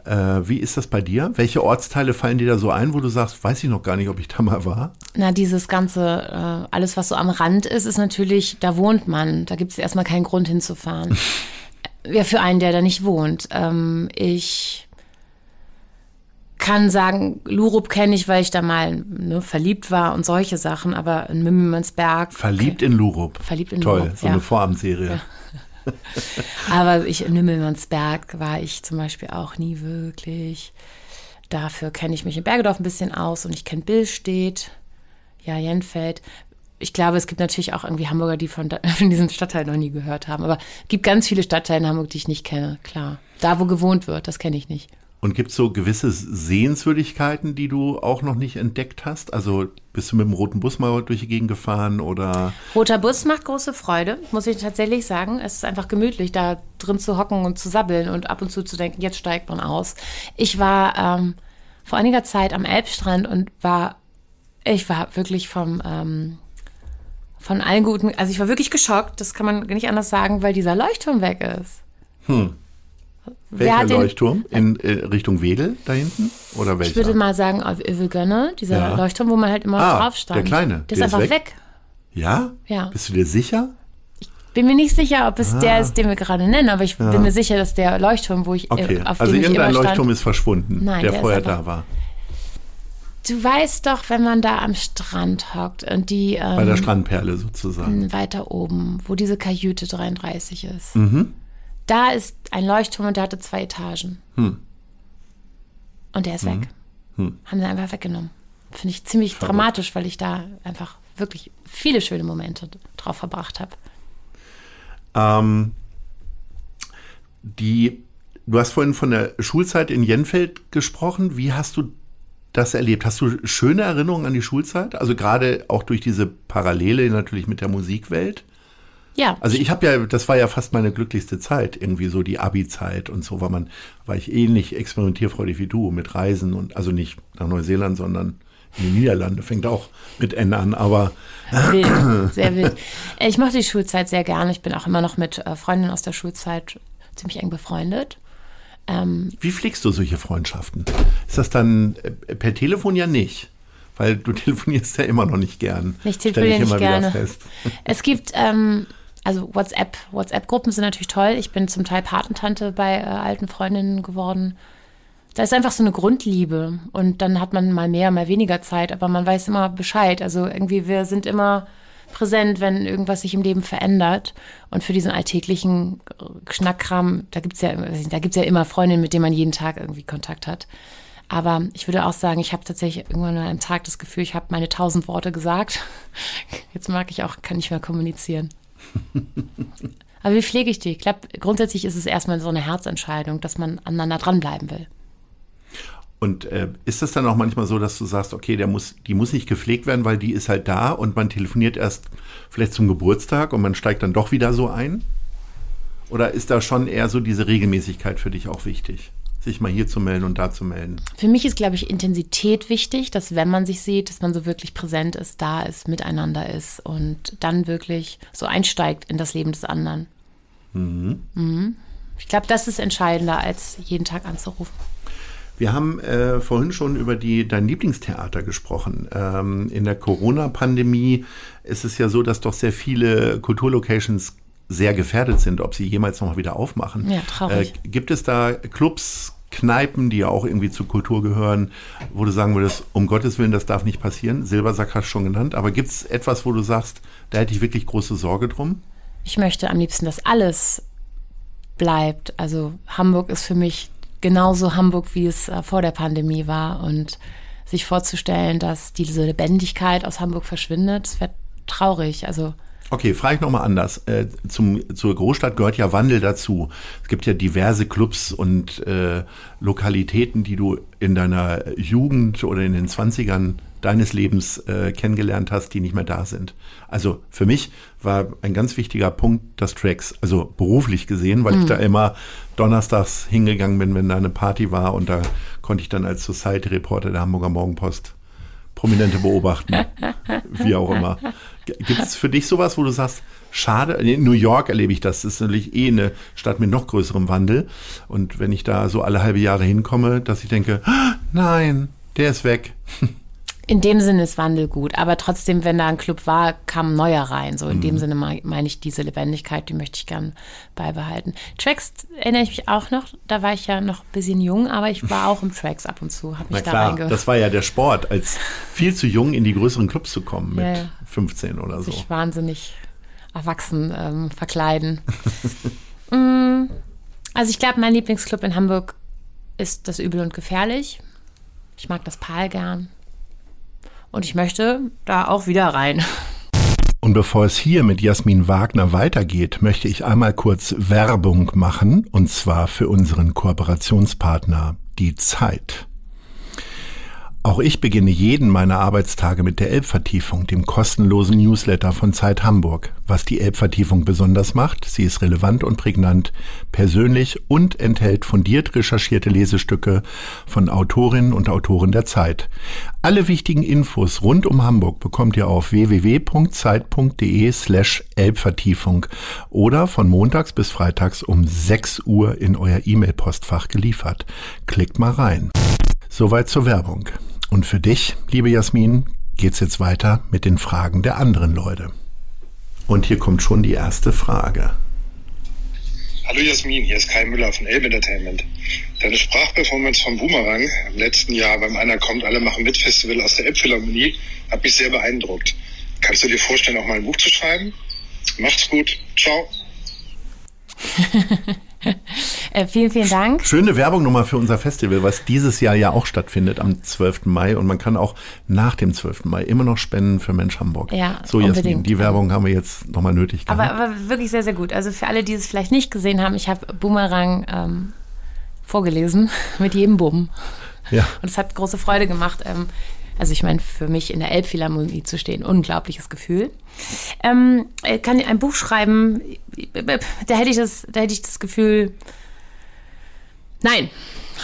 Äh, wie ist das bei dir? Welche Ortsteile fallen dir da so ein, wo du sagst, weiß ich noch gar nicht, ob ich da mal war? Na, dieses ganze, äh, alles, was so am Rand ist, ist natürlich, da wohnt man. Da gibt es erstmal keinen Grund hinzufahren. ja, für einen, der da nicht wohnt. Ähm, ich kann sagen, Lurup kenne ich, weil ich da mal ne, verliebt war und solche Sachen, aber in Mümmelmannsberg. Verliebt in Lurup. Verliebt in Toll, Lurup. Toll, so ja. eine Vorabendserie. Ja. Aber ich, in Nümmelmannsberg war ich zum Beispiel auch nie wirklich. Dafür kenne ich mich in Bergedorf ein bisschen aus und ich kenne Billstedt, ja, Jenfeld. Ich glaube, es gibt natürlich auch irgendwie Hamburger, die von, von diesem Stadtteil noch nie gehört haben. Aber es gibt ganz viele Stadtteile in Hamburg, die ich nicht kenne, klar. Da, wo gewohnt wird, das kenne ich nicht. Und gibt es so gewisse Sehenswürdigkeiten, die du auch noch nicht entdeckt hast? Also bist du mit dem roten Bus mal durch die Gegend gefahren oder? Roter Bus macht große Freude, muss ich tatsächlich sagen. Es ist einfach gemütlich, da drin zu hocken und zu sabbeln und ab und zu zu denken, jetzt steigt man aus. Ich war ähm, vor einiger Zeit am Elbstrand und war, ich war wirklich vom, ähm, von allen guten, also ich war wirklich geschockt, das kann man nicht anders sagen, weil dieser Leuchtturm weg ist. Hm. Welcher Leuchtturm? In äh, Richtung Wedel da hinten? Oder welcher? Ich würde mal sagen auf Övelgönne, dieser ja. Leuchtturm, wo man halt immer ah, drauf stand. Der kleine. Der, der ist einfach weg. weg. Ja? Ja. Bist du dir sicher? Ich bin mir nicht sicher, ob es ah. der ist, den wir gerade nennen, aber ich ja. bin mir sicher, dass der Leuchtturm, wo ich äh, okay. auf also dem ich immer stand, Leuchtturm ist verschwunden, Nein, der, der vorher da war. Du weißt doch, wenn man da am Strand hockt und die. Ähm, Bei der Strandperle sozusagen. Weiter oben, wo diese Kajüte 33 ist. Mhm. Da ist ein Leuchtturm und der hatte zwei Etagen. Hm. Und der ist hm. weg. Hm. Haben sie einfach weggenommen. Finde ich ziemlich Verrückt. dramatisch, weil ich da einfach wirklich viele schöne Momente drauf verbracht habe. Ähm, die, du hast vorhin von der Schulzeit in Jenfeld gesprochen. Wie hast du das erlebt? Hast du schöne Erinnerungen an die Schulzeit? Also gerade auch durch diese Parallele natürlich mit der Musikwelt? Ja. Also ich habe ja, das war ja fast meine glücklichste Zeit, irgendwie so die Abi-Zeit und so, war man, war ich ähnlich experimentierfreudig wie du mit Reisen und also nicht nach Neuseeland, sondern in die Niederlande, fängt auch mit N an, aber. Wild, sehr wild. Äh, ich mochte die Schulzeit sehr gerne. Ich bin auch immer noch mit äh, Freundinnen aus der Schulzeit ziemlich eng befreundet. Ähm, Wie pflegst du solche Freundschaften? Ist das dann äh, per Telefon ja nicht? Weil du telefonierst ja immer noch nicht gern. Ich telefoniere nicht gerne. Es gibt ähm, also WhatsApp, WhatsApp-Gruppen sind natürlich toll. Ich bin zum Teil Patentante bei äh, alten Freundinnen geworden. Da ist einfach so eine Grundliebe und dann hat man mal mehr, mal weniger Zeit, aber man weiß immer Bescheid. Also irgendwie, wir sind immer präsent, wenn irgendwas sich im Leben verändert. Und für diesen alltäglichen Schnackkram, da gibt's ja, da gibt's ja immer Freundinnen, mit denen man jeden Tag irgendwie Kontakt hat. Aber ich würde auch sagen, ich habe tatsächlich irgendwann an einem Tag das Gefühl, ich habe meine tausend Worte gesagt. Jetzt mag ich auch, kann nicht mehr kommunizieren. Aber wie pflege ich die? Ich glaube, grundsätzlich ist es erstmal so eine Herzentscheidung, dass man aneinander dranbleiben will. Und äh, ist es dann auch manchmal so, dass du sagst, okay, der muss, die muss nicht gepflegt werden, weil die ist halt da und man telefoniert erst vielleicht zum Geburtstag und man steigt dann doch wieder so ein? Oder ist da schon eher so diese Regelmäßigkeit für dich auch wichtig? Sich mal hier zu melden und da zu melden. Für mich ist, glaube ich, Intensität wichtig, dass wenn man sich sieht, dass man so wirklich präsent ist, da ist, miteinander ist und dann wirklich so einsteigt in das Leben des anderen. Mhm. Mhm. Ich glaube, das ist entscheidender, als jeden Tag anzurufen. Wir haben äh, vorhin schon über die, dein Lieblingstheater gesprochen. Ähm, in der Corona-Pandemie ist es ja so, dass doch sehr viele Kulturlocations sehr gefährdet sind, ob sie jemals noch mal wieder aufmachen. Ja, traurig. Äh, gibt es da Clubs, Kneipen, die ja auch irgendwie zur Kultur gehören, wo du sagen würdest, um Gottes Willen, das darf nicht passieren? Silbersack hast du schon genannt, aber gibt es etwas, wo du sagst, da hätte ich wirklich große Sorge drum? Ich möchte am liebsten, dass alles bleibt. Also Hamburg ist für mich genauso Hamburg, wie es äh, vor der Pandemie war. Und sich vorzustellen, dass diese Lebendigkeit aus Hamburg verschwindet, das wäre traurig. Also Okay, frage ich nochmal anders. Äh, zum, zur Großstadt gehört ja Wandel dazu. Es gibt ja diverse Clubs und äh, Lokalitäten, die du in deiner Jugend oder in den 20ern deines Lebens äh, kennengelernt hast, die nicht mehr da sind. Also für mich war ein ganz wichtiger Punkt das Tracks, also beruflich gesehen, weil mhm. ich da immer donnerstags hingegangen bin, wenn da eine Party war und da konnte ich dann als Society Reporter der Hamburger Morgenpost Prominente beobachten. Wie auch immer. Gibt es für dich sowas, wo du sagst, schade, in New York erlebe ich das, das ist natürlich eh eine Stadt mit noch größerem Wandel. Und wenn ich da so alle halbe Jahre hinkomme, dass ich denke, ah, nein, der ist weg. In dem Sinne ist Wandel gut, aber trotzdem, wenn da ein Club war, kam ein neuer rein. So in mhm. dem Sinne meine ich diese Lebendigkeit, die möchte ich gern beibehalten. Tracks erinnere ich mich auch noch, da war ich ja noch ein bisschen jung, aber ich war auch im Tracks ab und zu, habe mich Na klar, da Das war ja der Sport, als viel zu jung in die größeren Clubs zu kommen mit ja, 15 oder so. Sich wahnsinnig erwachsen ähm, verkleiden. mm, also ich glaube, mein Lieblingsclub in Hamburg ist das Übel und Gefährlich. Ich mag das Pal gern. Und ich möchte da auch wieder rein. Und bevor es hier mit Jasmin Wagner weitergeht, möchte ich einmal kurz Werbung machen, und zwar für unseren Kooperationspartner, die Zeit. Auch ich beginne jeden meiner Arbeitstage mit der Elbvertiefung, dem kostenlosen Newsletter von Zeit Hamburg. Was die Elbvertiefung besonders macht, sie ist relevant und prägnant, persönlich und enthält fundiert recherchierte Lesestücke von Autorinnen und Autoren der Zeit. Alle wichtigen Infos rund um Hamburg bekommt ihr auf www.zeit.de slash Elbvertiefung oder von montags bis freitags um 6 Uhr in euer E-Mail-Postfach geliefert. Klickt mal rein. Soweit zur Werbung. Und für dich, liebe Jasmin, geht's jetzt weiter mit den Fragen der anderen Leute. Und hier kommt schon die erste Frage. Hallo Jasmin, hier ist Kai Müller von Elbe Entertainment. Deine Sprachperformance vom Boomerang im letzten Jahr beim Einer kommt, alle machen mit Festival aus der Elbphilharmonie hat mich sehr beeindruckt. Kannst du dir vorstellen, auch mal ein Buch zu schreiben? Macht's gut. Ciao. äh, vielen, vielen Dank. Schöne Werbung nochmal für unser Festival, was dieses Jahr ja auch stattfindet am 12. Mai. Und man kann auch nach dem 12. Mai immer noch spenden für Mensch Hamburg. Ja, so, unbedingt. Jasmin, die Werbung haben wir jetzt nochmal nötig gehabt. Aber, aber wirklich sehr, sehr gut. Also für alle, die es vielleicht nicht gesehen haben, ich habe Boomerang ähm, vorgelesen mit jedem Bumm. Ja. Und es hat große Freude gemacht. Ähm, also ich meine, für mich in der Elbphilharmonie zu stehen, unglaubliches Gefühl. Ähm, kann ein Buch schreiben, da hätte ich das, da hätte ich das Gefühl, nein,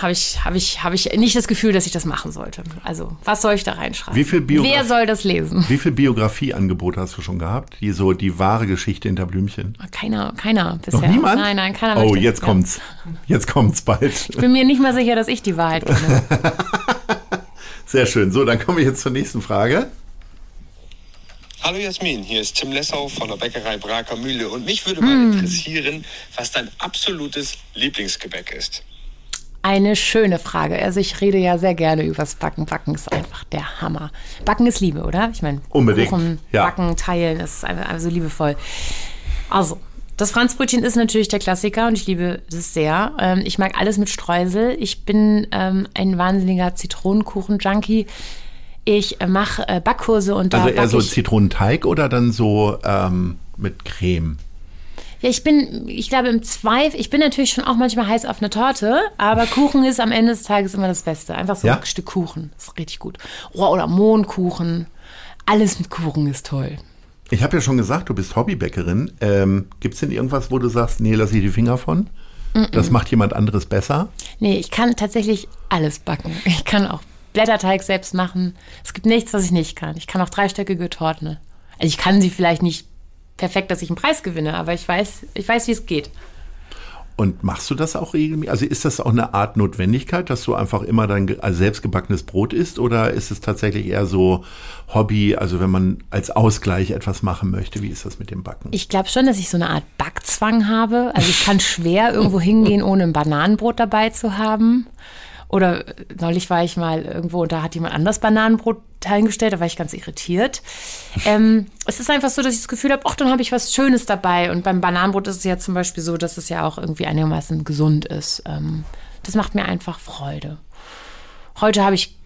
habe ich, hab ich, hab ich nicht das Gefühl, dass ich das machen sollte. Also, was soll ich da reinschreiben? Wie viel Biograf Wer soll das lesen? Wie viel Biografieangebote hast du schon gehabt? Die so die wahre Geschichte hinter Blümchen? Keiner, keiner bisher. Noch niemand? Nein, nein, keiner. Oh, jetzt kommt's. Jetzt kommt's bald. Ich bin mir nicht mal sicher, dass ich die Wahrheit kenne. Sehr schön. So, dann kommen wir jetzt zur nächsten Frage. Hallo Jasmin, hier ist Tim Lessau von der Bäckerei Braker Mühle und mich würde mal hm. interessieren, was dein absolutes Lieblingsgebäck ist. Eine schöne Frage. Also ich rede ja sehr gerne übers Backen. Backen ist einfach der Hammer. Backen ist Liebe, oder? Ich meine, unbedingt. Kuchen, ja. Backen, teilen ist einfach, einfach so liebevoll. Also, das Franzbrötchen ist natürlich der Klassiker und ich liebe das sehr. Ähm, ich mag alles mit Streusel. Ich bin ähm, ein wahnsinniger Zitronenkuchen-Junkie. Ich mache äh, Backkurse und da Also eher so Zitronenteig oder dann so ähm, mit Creme? Ja, ich bin, ich glaube, im Zweifel, ich bin natürlich schon auch manchmal heiß auf eine Torte, aber Kuchen ist am Ende des Tages immer das Beste. Einfach so Ja? ein Stück Kuchen. Das ist richtig gut. Oh, oder Mohnkuchen. Alles mit Kuchen ist toll. Ich habe ja schon gesagt, du bist Hobbybäckerin. Ähm, Gibt es denn irgendwas, wo du sagst, nee, lass ich die Finger von? Das macht jemand anderes besser? Nee, ich kann tatsächlich alles backen. Ich kann auch Blätterteig selbst machen. Es gibt nichts, was ich nicht kann. Ich kann auch dreistöckige Torten. Also ich kann sie vielleicht nicht perfekt, dass ich einen Preis gewinne, aber ich weiß, ich weiß, wie es geht. Und machst du das auch regelmäßig? Also ist das auch eine Art Notwendigkeit, dass du einfach immer dein also selbstgebackenes Brot isst? Oder ist es tatsächlich eher so Hobby, also wenn man als Ausgleich etwas machen möchte? Wie ist das mit dem Backen? Ich glaube schon, dass ich so eine Art Backzwang habe. Also ich kann schwer irgendwo hingehen, ohne ein Bananenbrot dabei zu haben. Oder äh, neulich war ich mal irgendwo und da hat jemand anders Bananenbrot hingestellt, da war ich ganz irritiert. Ähm, es ist einfach so, dass ich das Gefühl habe, ach, dann habe ich was Schönes dabei. Und beim Bananenbrot ist es ja zum Beispiel so, dass es ja auch irgendwie einigermaßen gesund ist. Ähm, das macht mir einfach Freude. Heute habe ich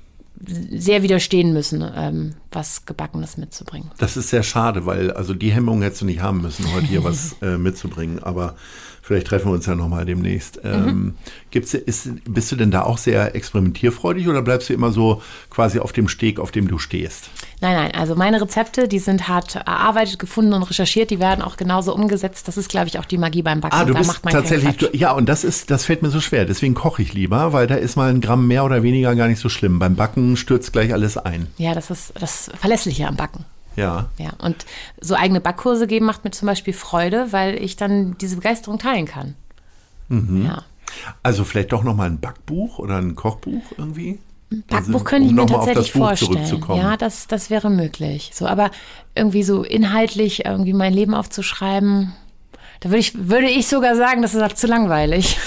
sehr widerstehen müssen, ähm, was Gebackenes mitzubringen. Das ist sehr schade, weil also die Hemmung hättest du nicht haben müssen, heute hier was äh, mitzubringen. Aber vielleicht treffen wir uns ja nochmal demnächst. Ähm, gibt's, ist, bist du denn da auch sehr experimentierfreudig oder bleibst du immer so quasi auf dem Steg, auf dem du stehst? Nein, nein, also meine Rezepte, die sind hart erarbeitet, gefunden und recherchiert, die werden auch genauso umgesetzt. Das ist, glaube ich, auch die Magie beim Backen. Ah, du da bist tatsächlich, du, ja, und das ist, das fällt mir so schwer. Deswegen koche ich lieber, weil da ist mal ein Gramm mehr oder weniger gar nicht so schlimm. Beim Backen stürzt gleich alles ein. Ja, das ist das Verlässliche am Backen. Ja. Ja, und so eigene Backkurse geben macht mir zum Beispiel Freude, weil ich dann diese Begeisterung teilen kann. Mhm. Ja. Also vielleicht doch noch mal ein Backbuch oder ein Kochbuch irgendwie? Backbuch Also, könnte ich um mir tatsächlich vorstellen. Ja, das, das wäre möglich. So, aber irgendwie so inhaltlich irgendwie mein Leben aufzuschreiben, da würde ich, würde ich sogar sagen, das ist halt zu langweilig.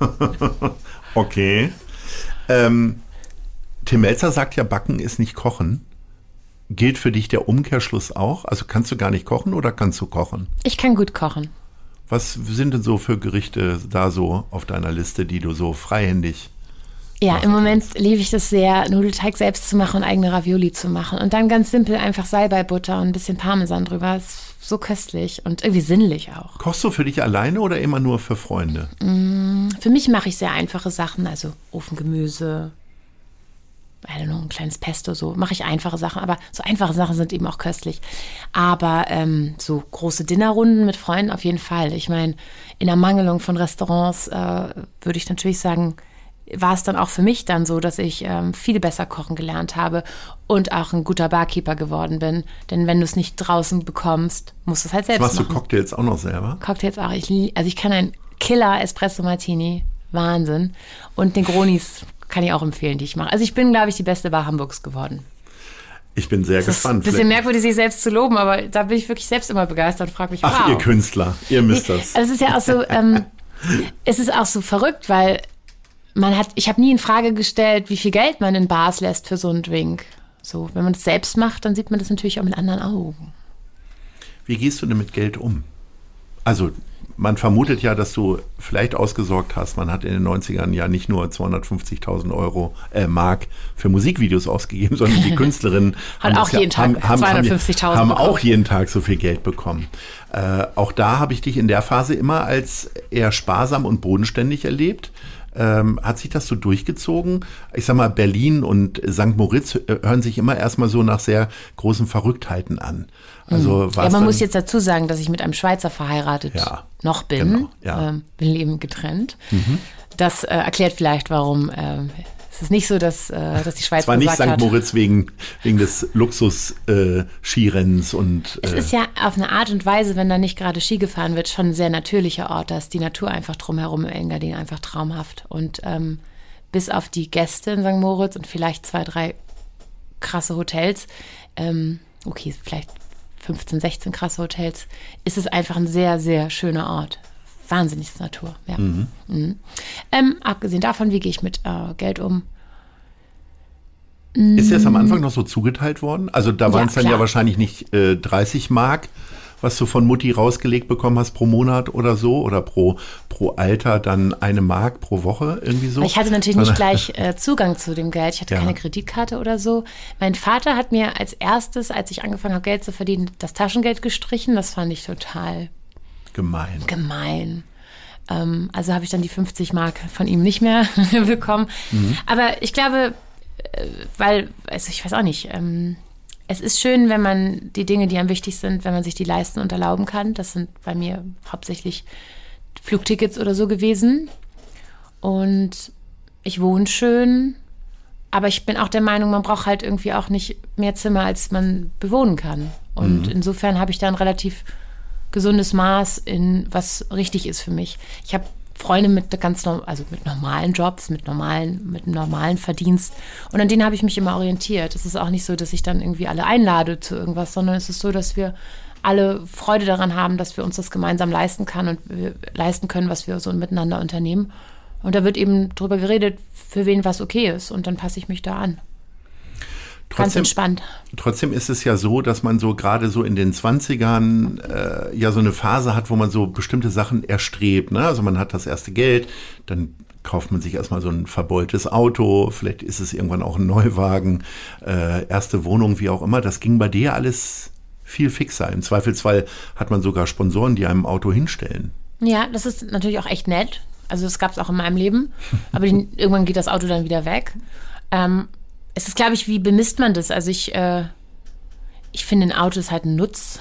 Okay. Ähm, Tim Melzer sagt ja, Backen ist nicht Kochen. Gilt für dich der Umkehrschluss auch? Also kannst du gar nicht kochen oder kannst du kochen? Ich kann gut kochen. Was sind denn so für Gerichte da so auf deiner Liste, die du so freihändig Ja, im Moment liebe ich das sehr, Nudelteig selbst zu machen und eigene Ravioli zu machen. Und dann ganz simpel einfach Salbeibutter und ein bisschen Parmesan drüber. Ist so köstlich und irgendwie sinnlich auch. Kochst du für dich alleine oder immer nur für Freunde? Für mich mache ich sehr einfache Sachen, also Ofengemüse, know, ein kleines Pesto, so mache ich einfache Sachen, aber so einfache Sachen sind eben auch köstlich. Aber ähm, so große Dinnerrunden mit Freunden auf jeden Fall. Ich meine, in Ermangelung von Restaurants äh, würde ich natürlich sagen, war es dann auch für mich dann so, dass ich ähm, viel besser kochen gelernt habe und auch ein guter Barkeeper geworden bin. Denn wenn du es nicht draußen bekommst, musst du es halt selbst Machst du machen. Cocktails auch noch selber? Cocktails auch. Ich, also ich kann einen Killer Espresso Martini. Wahnsinn. Und Negronis kann ich auch empfehlen, die ich mache. Also ich bin, glaube ich, die beste Bar Hamburgs geworden. Ich bin sehr Das ist ein gespannt. bisschen Vielleicht- merkwürdig, sich selbst zu loben, aber da bin ich wirklich selbst immer begeistert und frage mich, Ach, wow. ihr Künstler, ihr müsst das. Also es ist ja auch so, ähm, es ist auch so verrückt, weil man hat, ich habe nie in Frage gestellt, wie viel Geld man in Bars lässt für so einen Drink. So, wenn man es selbst macht, dann sieht man das natürlich auch mit anderen Augen. Wie gehst du denn mit Geld um? Also, man vermutet ja, dass du vielleicht ausgesorgt hast. Man hat in den 90ern ja nicht nur 250.000 Euro äh, Mark für Musikvideos ausgegeben, sondern die Künstlerinnen haben auch ja- jeden Tag haben, haben, haben, 250.000 haben auch jeden Tag so viel Geld bekommen. Äh, auch da habe ich dich in der Phase immer als eher sparsam und bodenständig erlebt. Ähm, hat sich das so durchgezogen? Ich sag mal, Berlin und St. Moritz äh, hören sich immer erstmal so nach sehr großen Verrücktheiten an. Also Hm. Ja, man muss jetzt dazu sagen, dass ich mit einem Schweizer verheiratet Ja, noch bin. genau, ja. Mhm. ähm, bin eben getrennt. Das äh, erklärt vielleicht, warum ähm, es ist nicht so, dass, äh, dass die Schweiz Es war nicht St. hat. Moritz wegen, wegen des Luxus-Skirennens und Es äh, ist ja auf eine Art und Weise, wenn da nicht gerade Ski gefahren wird, schon ein sehr natürlicher Ort. Da ist die Natur einfach drumherum im Engadin einfach traumhaft. Und ähm, bis auf die Gäste in St. Moritz und vielleicht zwei, drei krasse Hotels, ähm, okay, vielleicht 15, 16 krasse Hotels, ist es einfach ein sehr, sehr schöner Ort. Wahnsinniges Natur, ja. Mhm. Ähm, abgesehen davon, wie gehe ich mit äh, Geld um? ist das am Anfang noch so zugeteilt worden? Also da waren es dann ja wahrscheinlich nicht äh, 30 Mark, was du von Mutti rausgelegt bekommen hast pro Monat oder so oder pro, pro Alter dann eine Mark pro Woche irgendwie so. Ich hatte natürlich nicht gleich äh, Zugang zu dem Geld. Ich hatte Ja. keine Kreditkarte oder so. Mein Vater hat mir als erstes, als ich angefangen habe, Geld zu verdienen, das Taschengeld gestrichen. Das fand ich total Gemein. Gemein. Ähm, also habe ich dann die 50 Mark von ihm nicht mehr bekommen. Mhm. Aber ich glaube, äh, weil, also ich weiß auch nicht, ähm, es ist schön, wenn man die Dinge, die einem wichtig sind, wenn man sich die leisten und erlauben kann. Das sind bei mir hauptsächlich Flugtickets oder so gewesen. Und ich wohne schön, aber ich bin auch der Meinung, man braucht halt irgendwie auch nicht mehr Zimmer, als man bewohnen kann. Und mhm. insofern habe ich da ein relativ gesundes Maß in was richtig ist für mich. Ich habe Freunde mit ganz also mit normalen Jobs, mit normalen, mit einem normalen Verdienst. Und an denen habe ich mich immer orientiert. Es ist auch nicht so, dass ich dann irgendwie alle einlade zu irgendwas, sondern es ist so, dass wir alle Freude daran haben, dass wir uns das gemeinsam leisten kann und leisten können, was wir so miteinander unternehmen. Und da wird eben drüber geredet, für wen was okay ist. Und dann passe ich mich da an. Trotzdem, Ganz entspannt. Trotzdem ist es ja so, dass man so gerade so in den 20ern äh, ja so eine Phase hat, wo man so bestimmte Sachen erstrebt. Ne? Also man hat das erste Geld, dann kauft man sich erstmal so ein verbeultes Auto, vielleicht ist es irgendwann auch ein Neuwagen, äh, erste Wohnung, wie auch immer. Das ging bei dir alles viel fixer. Im Zweifelsfall hat man sogar Sponsoren, die einem Auto hinstellen. Ja, das ist natürlich auch echt nett. Also das gab es auch in meinem Leben. Aber die, irgendwann geht das Auto dann wieder weg. Ähm, es ist, glaube ich, wie bemisst man das? Also ich, äh, ich finde, ein Auto ist halt ein Nutz,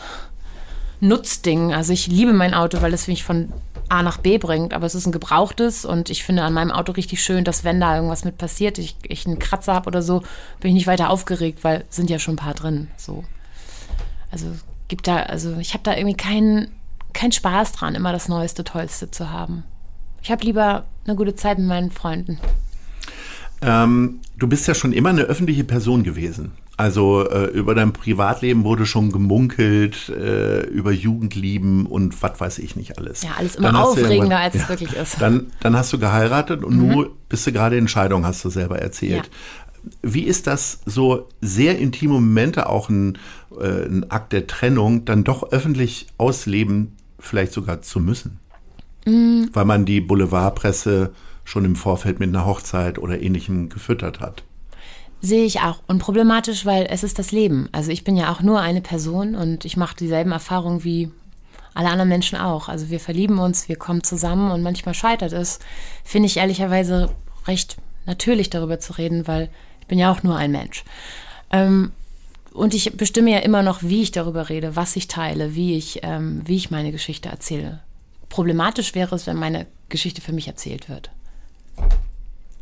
Nutzding. Also ich liebe mein Auto, weil es mich von A nach B bringt, aber es ist ein gebrauchtes und ich finde an meinem Auto richtig schön, dass wenn da irgendwas mit passiert, ich, ich einen Kratzer habe oder so, bin ich nicht weiter aufgeregt, weil sind ja schon ein paar drin. So. Also gibt da, also ich habe da irgendwie keinen keinen Spaß dran, immer das Neueste, Tollste zu haben. Ich habe lieber eine gute Zeit mit meinen Freunden. Ähm, du bist ja schon immer eine öffentliche Person gewesen. Also äh, über dein Privatleben wurde schon gemunkelt, äh, über Jugendlieben und was weiß ich nicht alles. Ja, alles immer aufregender, als ja, es wirklich ist. Dann, dann hast du geheiratet und mhm. nun bist du gerade in Scheidung, hast du selber erzählt. Ja. Wie ist das, so sehr intime Momente, auch ein, äh, ein Akt der Trennung, dann doch öffentlich ausleben, vielleicht sogar zu müssen? Mhm. Weil man die Boulevardpresse schon im Vorfeld mit einer Hochzeit oder ähnlichem gefüttert hat. Sehe ich auch. Und problematisch, weil es ist das Leben. Also ich bin ja auch nur eine Person und ich mache dieselben Erfahrungen wie alle anderen Menschen auch. Also wir verlieben uns, wir kommen zusammen und manchmal scheitert es. Finde ich ehrlicherweise recht natürlich darüber zu reden, weil ich bin ja auch nur ein Mensch. Ähm, und ich bestimme ja immer noch, wie ich darüber rede, was ich teile, wie ich, ähm, wie ich meine Geschichte erzähle. Problematisch wäre es, wenn meine Geschichte für mich erzählt wird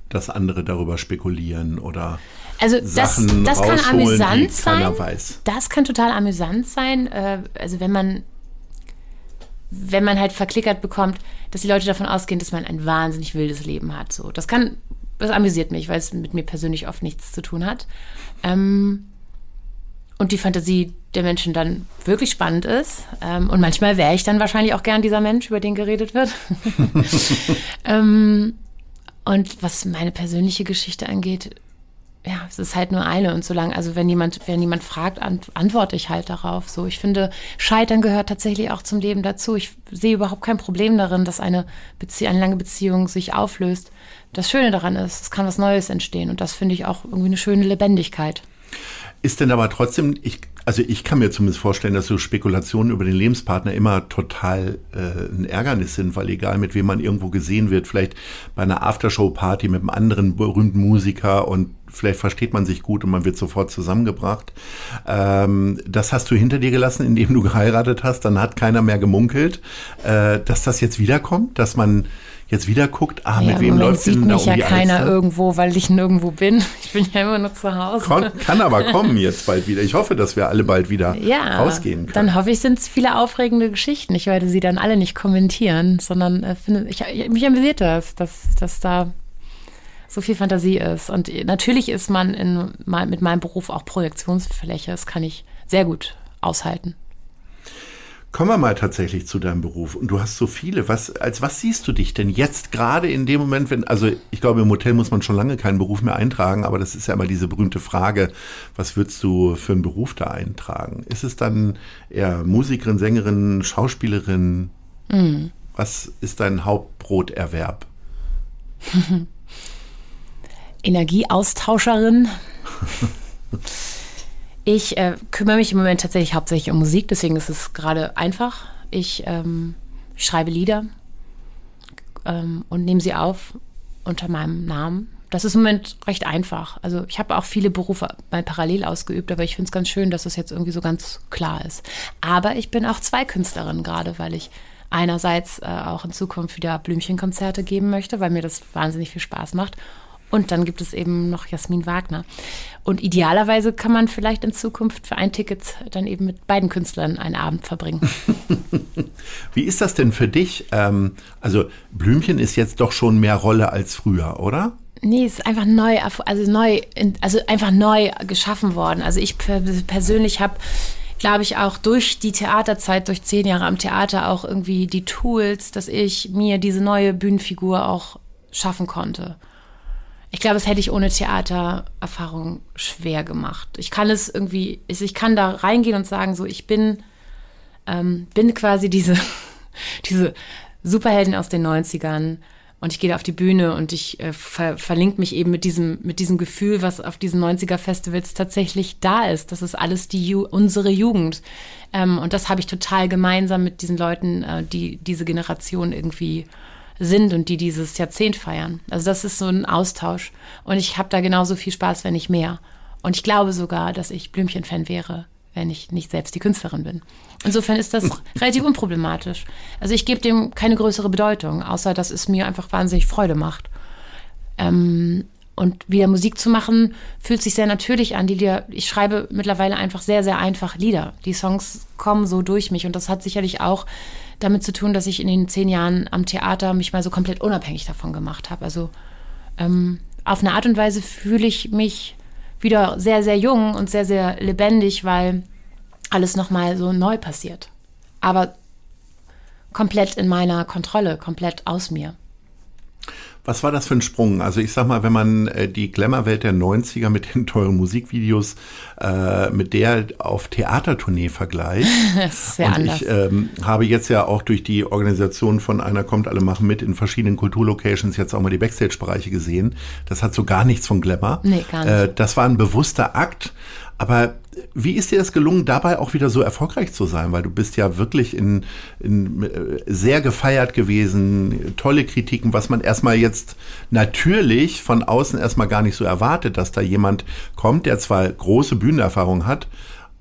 dass andere darüber spekulieren oder also Sachen das, das kann amüsant sein. Weiß. Das kann total amüsant sein. Äh, also wenn man wenn man halt verklickert bekommt, dass die Leute davon ausgehen, dass man ein wahnsinnig wildes Leben hat. So, das kann, das amüsiert mich, weil es mit mir persönlich oft nichts zu tun hat. Ähm, und die Fantasie der Menschen dann wirklich spannend ist. Ähm, und manchmal wäre ich dann wahrscheinlich auch gern dieser Mensch, über den geredet wird. ähm, und was meine persönliche Geschichte angeht, ja, es ist halt nur eine und solange, also wenn jemand, wenn jemand fragt, antworte ich halt darauf. So, ich finde, Scheitern gehört tatsächlich auch zum Leben dazu. Ich sehe überhaupt kein Problem darin, dass eine, Bezie eine lange Beziehung sich auflöst. Das Schöne daran ist, es kann was Neues entstehen und das finde ich auch irgendwie eine schöne Lebendigkeit. Ist denn aber trotzdem, ich, also ich kann mir zumindest vorstellen, dass so Spekulationen über den Lebenspartner immer total äh, ein Ärgernis sind, weil egal mit wem man irgendwo gesehen wird, vielleicht bei einer Aftershow-Party mit einem anderen berühmten Musiker und vielleicht versteht man sich gut und man wird sofort zusammengebracht. Ähm, das hast du hinter dir gelassen, indem du geheiratet hast. Dann hat keiner mehr gemunkelt, äh, dass das jetzt wiederkommt, dass man jetzt wieder guckt, ah, ja, mit wem läuft denn da um ja keiner Alster? irgendwo, weil ich nirgendwo bin. Ich bin ja immer nur zu Hause. Kon kann aber kommen jetzt bald wieder. Ich hoffe, dass wir alle bald wieder ja, rausgehen können. Dann hoffe ich, sind es viele aufregende Geschichten. Ich werde sie dann alle nicht kommentieren, sondern äh, finde, ich, mich amüsiert das, dass, dass da so viel Fantasie ist. Und natürlich ist man in, mit meinem Beruf auch Projektionsfläche. Das kann ich sehr gut aushalten. Kommen wir mal tatsächlich zu deinem Beruf. Und du hast so viele. Was, als was siehst du dich denn jetzt gerade in dem Moment, wenn, also ich glaube, im Hotel muss man schon lange keinen Beruf mehr eintragen, aber das ist ja immer diese berühmte Frage, was würdest du für einen Beruf da eintragen? Ist es dann eher Musikerin, Sängerin, Schauspielerin? Mhm. Was ist dein Hauptbroterwerb? Energieaustauscherin. Ich äh, kümmere mich im Moment tatsächlich hauptsächlich um Musik, deswegen ist es gerade einfach. Ich ähm, schreibe Lieder ähm, und nehme sie auf unter meinem Namen. Das ist im Moment recht einfach. Also ich habe auch viele Berufe mal parallel ausgeübt, aber ich finde es ganz schön, dass es jetzt irgendwie so ganz klar ist. Aber ich bin auch zwei Künstlerinnen gerade, weil ich einerseits äh, auch in Zukunft wieder Blümchenkonzerte geben möchte, weil mir das wahnsinnig viel Spaß macht. Und dann gibt es eben noch Jasmin Wagner. Und idealerweise kann man vielleicht in Zukunft für ein Ticket dann eben mit beiden Künstlern einen Abend verbringen. Wie ist das denn für dich? Ähm, also Blümchen ist jetzt doch schon mehr Rolle als früher, oder? Nee, es ist einfach neu, also neu, also einfach neu geschaffen worden. Also ich persönlich habe glaube ich, auch durch die Theaterzeit, durch zehn Jahre am Theater auch irgendwie die Tools, dass ich mir diese neue Bühnenfigur auch schaffen konnte. Ich glaube, das hätte ich ohne Theatererfahrung schwer gemacht. Ich kann es irgendwie, ich kann da reingehen und sagen, so, ich bin, ähm, bin quasi diese, diese Superhelden aus den 90ern und ich gehe da auf die Bühne und ich äh, ver verlinke mich eben mit diesem, mit diesem Gefühl, was auf diesen 90er-Festivals tatsächlich da ist. Das ist alles die Ju unsere Jugend. Ähm, und das habe ich total gemeinsam mit diesen Leuten, äh, die diese Generation irgendwie sind und die dieses Jahrzehnt feiern. Also das ist so ein Austausch. Und ich habe da genauso viel Spaß, wenn nicht mehr. Und ich glaube sogar, dass ich Blümchen-Fan wäre, wenn ich nicht selbst die Künstlerin bin. Insofern ist das relativ unproblematisch. Also ich gebe dem keine größere Bedeutung, außer dass es mir einfach wahnsinnig Freude macht. Ähm, und wieder Musik zu machen, fühlt sich sehr natürlich an. Die Lieder, ich schreibe mittlerweile einfach sehr, sehr einfach Lieder. Die Songs kommen so durch mich. Und das hat sicherlich auch damit zu tun, dass ich in den zehn Jahren am Theater mich mal so komplett unabhängig davon gemacht habe. Also ähm, auf eine Art und Weise fühle ich mich wieder sehr, sehr jung und sehr, sehr lebendig, weil alles nochmal so neu passiert. Aber komplett in meiner Kontrolle, komplett aus mir. Was war das für ein Sprung? Also ich sag mal, wenn man äh, die Glamour-Welt der 90er mit den teuren Musikvideos äh, mit der auf Theatertournee vergleicht. das ist sehr und anders. ich ähm, habe jetzt ja auch durch die Organisation von Einer kommt, alle machen mit in verschiedenen Kulturlocations jetzt auch mal die Backstage-Bereiche gesehen. Das hat so gar nichts von Glamour. Nee, gar nicht. Äh, das war ein bewusster Akt. Aber wie ist dir es gelungen, dabei auch wieder so erfolgreich zu sein? Weil du bist ja wirklich in, in äh, sehr gefeiert gewesen, tolle Kritiken, was man erstmal jetzt natürlich von außen erstmal gar nicht so erwartet, dass da jemand kommt, der zwar große Bühnenerfahrung hat,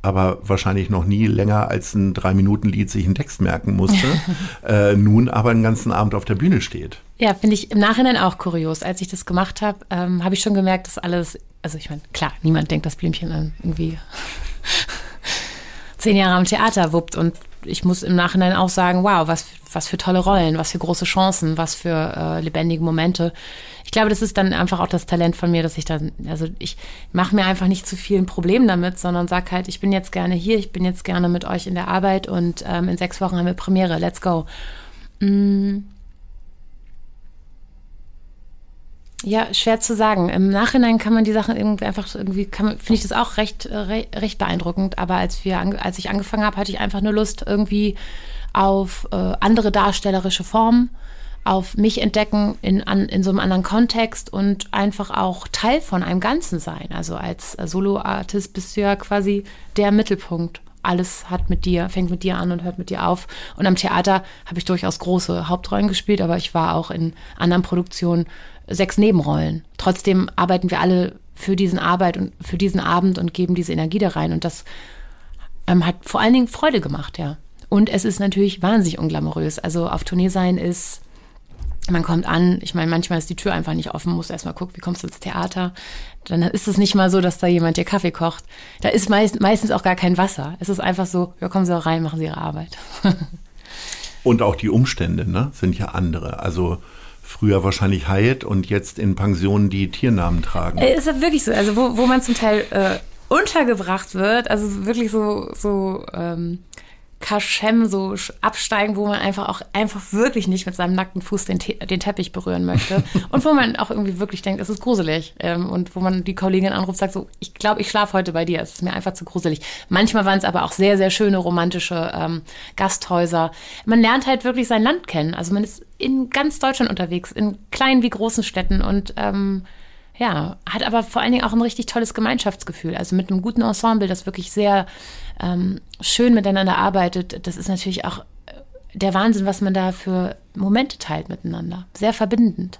aber wahrscheinlich noch nie länger als ein Drei-Minuten-Lied sich einen Text merken musste, äh, nun aber einen ganzen Abend auf der Bühne steht. Ja, finde ich im Nachhinein auch kurios. Als ich das gemacht habe, ähm, habe ich schon gemerkt, dass alles, also ich meine, klar, niemand denkt, dass Blümchen dann irgendwie zehn Jahre am Theater wuppt und ich muss im Nachhinein auch sagen, wow, was, was für tolle Rollen, was für große Chancen, was für äh, lebendige Momente. Ich glaube, das ist dann einfach auch das Talent von mir, dass ich dann, also ich mache mir einfach nicht zu viel ein Problem damit, sondern sag halt, ich bin jetzt gerne hier, ich bin jetzt gerne mit euch in der Arbeit und ähm, in sechs Wochen haben wir Premiere, let's go. Mm. Ja, schwer zu sagen. Im Nachhinein kann man die Sachen irgendwie einfach irgendwie, finde ich das auch recht, re, recht beeindruckend. Aber als wir, als ich angefangen habe, hatte ich einfach nur Lust irgendwie auf äh, andere darstellerische Formen, auf mich entdecken in, an, in so einem anderen Kontext und einfach auch Teil von einem Ganzen sein. Also als Solo-Artist bist du ja quasi der Mittelpunkt. Alles hat mit dir, fängt mit dir an und hört mit dir auf. Und am Theater habe ich durchaus große Hauptrollen gespielt, aber ich war auch in anderen Produktionen sechs Nebenrollen. Trotzdem arbeiten wir alle für diesen Arbeit und für diesen Abend und geben diese Energie da rein. Und das ähm, hat vor allen Dingen Freude gemacht, ja. Und es ist natürlich wahnsinnig unglamourös. Also auf Tournee sein ist, man kommt an, ich meine, manchmal ist die Tür einfach nicht offen, muss erstmal gucken, wie kommst du ins Theater. Dann ist es nicht mal so, dass da jemand dir Kaffee kocht. Da ist meist, meistens auch gar kein Wasser. Es ist einfach so, ja, kommen Sie rein, machen Sie Ihre Arbeit. Und auch die Umstände ne, sind ja andere. Also früher wahrscheinlich Hyatt und jetzt in Pensionen, die Tiernamen tragen. Äh, ist ja wirklich so. Also wo, wo man zum Teil äh, untergebracht wird, also wirklich so, so ähm, Kaschem so absteigen, wo man einfach auch einfach wirklich nicht mit seinem nackten Fuß den, Te den Teppich berühren möchte. und wo man auch irgendwie wirklich denkt, es ist gruselig. Ähm, und wo man die Kollegin anruft, und sagt so, ich glaube, ich schlafe heute bei dir. Es ist mir einfach zu gruselig. Manchmal waren es aber auch sehr, sehr schöne romantische ähm, Gasthäuser. Man lernt halt wirklich sein Land kennen. Also man ist in ganz Deutschland unterwegs, in kleinen wie großen Städten und ähm, ja, hat aber vor allen Dingen auch ein richtig tolles Gemeinschaftsgefühl. Also mit einem guten Ensemble, das wirklich sehr ähm, schön miteinander arbeitet. Das ist natürlich auch der Wahnsinn, was man da für Momente teilt miteinander. Sehr verbindend.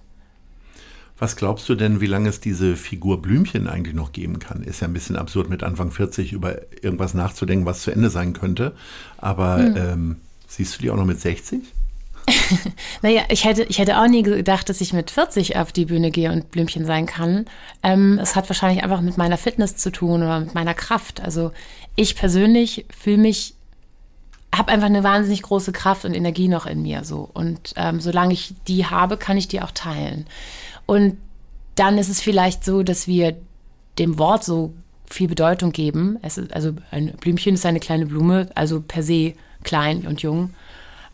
Was glaubst du denn, wie lange es diese Figur Blümchen eigentlich noch geben kann? Ist ja ein bisschen absurd, mit Anfang 40 über irgendwas nachzudenken, was zu Ende sein könnte. Aber hm. ähm, siehst du die auch noch mit 60? naja, ich hätte, ich hätte auch nie gedacht, dass ich mit 40 auf die Bühne gehe und Blümchen sein kann. Ähm, es hat wahrscheinlich einfach mit meiner Fitness zu tun oder mit meiner Kraft. Also ich persönlich fühle mich, habe einfach eine wahnsinnig große Kraft und Energie noch in mir. So. Und ähm, solange ich die habe, kann ich die auch teilen. Und dann ist es vielleicht so, dass wir dem Wort so viel Bedeutung geben. Es ist, also ein Blümchen ist eine kleine Blume, also per se klein und jung.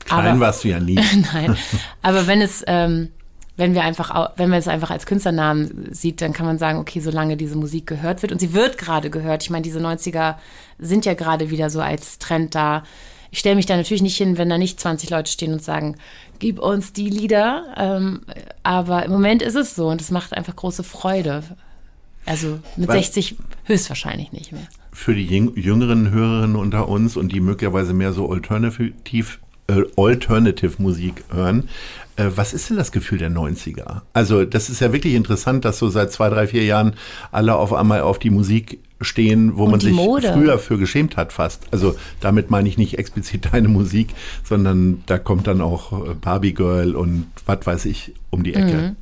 Klein aber, warst du ja nie. nein, aber wenn es, ähm, wenn wir einfach, wenn man es einfach als Künstlernamen sieht, dann kann man sagen, okay, solange diese Musik gehört wird und sie wird gerade gehört. Ich meine, diese 90er sind ja gerade wieder so als Trend da. Ich stelle mich da natürlich nicht hin, wenn da nicht 20 Leute stehen und sagen, gib uns die Lieder. Ähm, aber im Moment ist es so und es macht einfach große Freude. Also mit Weil, 60 höchstwahrscheinlich nicht mehr. Für die jüngeren Hörerinnen unter uns und die möglicherweise mehr so alternativ äh, Alternative-Musik hören. Äh, was ist denn das Gefühl der 90er? Also, das ist ja wirklich interessant, dass so seit zwei, drei, vier Jahren alle auf einmal auf die Musik stehen, wo Und man sich Mode. früher für geschämt hat fast. Also damit meine ich nicht explizit deine Musik, sondern da kommt dann auch Barbie Girl und was weiß ich um die Ecke. Mhm.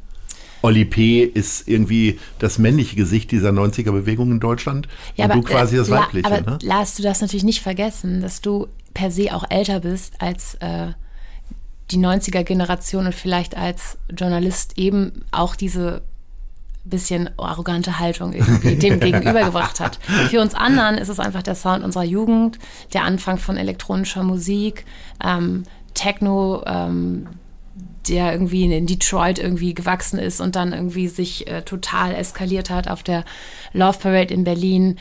Oli P. ist irgendwie das männliche Gesicht dieser 90er-Bewegung in Deutschland. Ja, und aber, du quasi das weibliche. aber ne? Lars, du darfst natürlich nicht vergessen, dass du per se auch älter bist als äh, die 90er-Generation und vielleicht als Journalist eben auch diese bisschen arrogante Haltung irgendwie dem gegenübergebracht hat. Für uns anderen ist es einfach der Sound unserer Jugend, der Anfang von elektronischer Musik, ähm, Techno, ähm, der irgendwie in Detroit irgendwie gewachsen ist und dann irgendwie sich äh, total eskaliert hat auf der Love Parade in Berlin,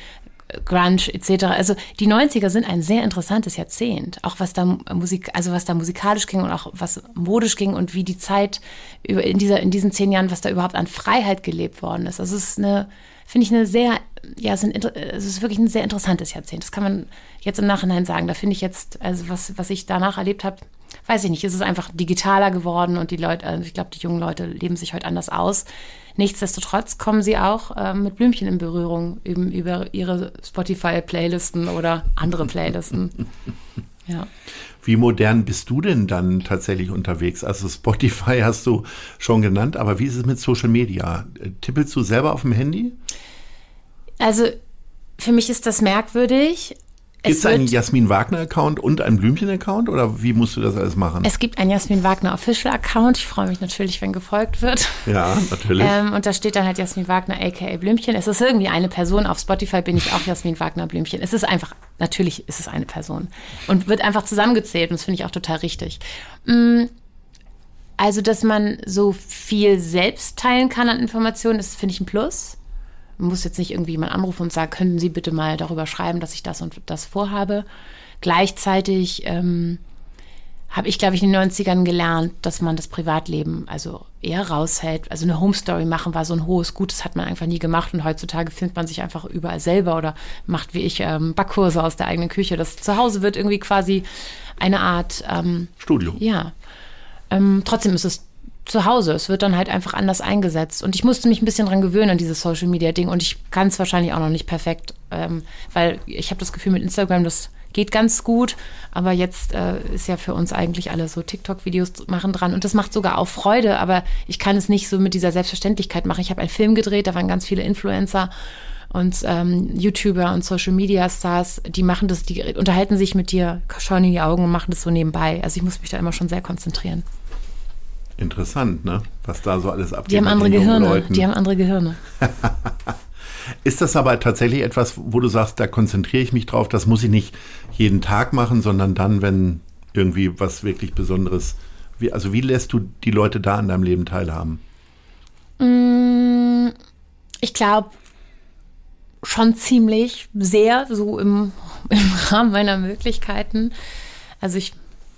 Grunge etc. Also die 90er sind ein sehr interessantes Jahrzehnt, auch was da Musik, also was da musikalisch ging und auch was modisch ging und wie die Zeit in dieser in diesen zehn Jahren, was da überhaupt an Freiheit gelebt worden ist. Also es ist eine, finde ich eine sehr, ja, es ist wirklich ein sehr interessantes Jahrzehnt. Das kann man jetzt im Nachhinein sagen. Da finde ich jetzt, also was was ich danach erlebt habe, weiß ich nicht, ist es einfach digitaler geworden und die Leute, also ich glaube, die jungen Leute leben sich heute anders aus. Nichtsdestotrotz kommen sie auch äh, mit Blümchen in Berührung eben über ihre Spotify-Playlisten oder andere Playlisten. ja. Wie modern bist du denn dann tatsächlich unterwegs? Also Spotify hast du schon genannt, aber wie ist es mit Social Media? Tippelst du selber auf dem Handy? Also für mich ist das merkwürdig. Gibt es einen Jasmin Wagner-Account und einen Blümchen-Account oder wie musst du das alles machen? Es gibt einen Jasmin Wagner Official-Account. Ich freue mich natürlich, wenn gefolgt wird. Ja, natürlich. Ähm, und da steht dann halt Jasmin Wagner, aka Blümchen. Es ist irgendwie eine Person. Auf Spotify bin ich auch Jasmin Wagner Blümchen. Es ist einfach, natürlich ist es eine Person. Und wird einfach zusammengezählt und das finde ich auch total richtig. Mm, also, dass man so viel selbst teilen kann an Informationen, ist, finde ich, ein Plus. Man muss jetzt nicht irgendwie jemand anrufen und sagen, können Sie bitte mal darüber schreiben, dass ich das und das vorhabe. Gleichzeitig ähm, habe ich, glaube ich, in den 90ern gelernt, dass man das Privatleben also eher raushält. Also eine Home Story machen war so ein hohes Gut, das hat man einfach nie gemacht und heutzutage filmt man sich einfach überall selber oder macht wie ich ähm, Backkurse aus der eigenen Küche. Das Zuhause wird irgendwie quasi eine Art ähm, Studio. Ja. Ähm, trotzdem ist es zu Hause. Es wird dann halt einfach anders eingesetzt. Und ich musste mich ein bisschen dran gewöhnen an dieses Social Media Ding. Und ich kann es wahrscheinlich auch noch nicht perfekt, ähm, weil ich habe das Gefühl mit Instagram, das geht ganz gut. Aber jetzt äh, ist ja für uns eigentlich alle so TikTok-Videos machen dran. Und das macht sogar auch Freude. Aber ich kann es nicht so mit dieser Selbstverständlichkeit machen. Ich habe einen Film gedreht, da waren ganz viele Influencer und ähm, YouTuber und Social Media Stars, die machen das, die unterhalten sich mit dir, schauen in die Augen und machen das so nebenbei. Also ich muss mich da immer schon sehr konzentrieren. Interessant, ne? Was da so alles abgeht. Die haben andere Gehirne. Leuten. Die haben andere Gehirne. Ist das aber tatsächlich etwas, wo du sagst, da konzentriere ich mich drauf, das muss ich nicht jeden Tag machen, sondern dann, wenn irgendwie was wirklich Besonderes. Wie, also wie lässt du die Leute da an deinem Leben teilhaben? Mm, ich glaube schon ziemlich sehr, so im, im Rahmen meiner Möglichkeiten. Also ich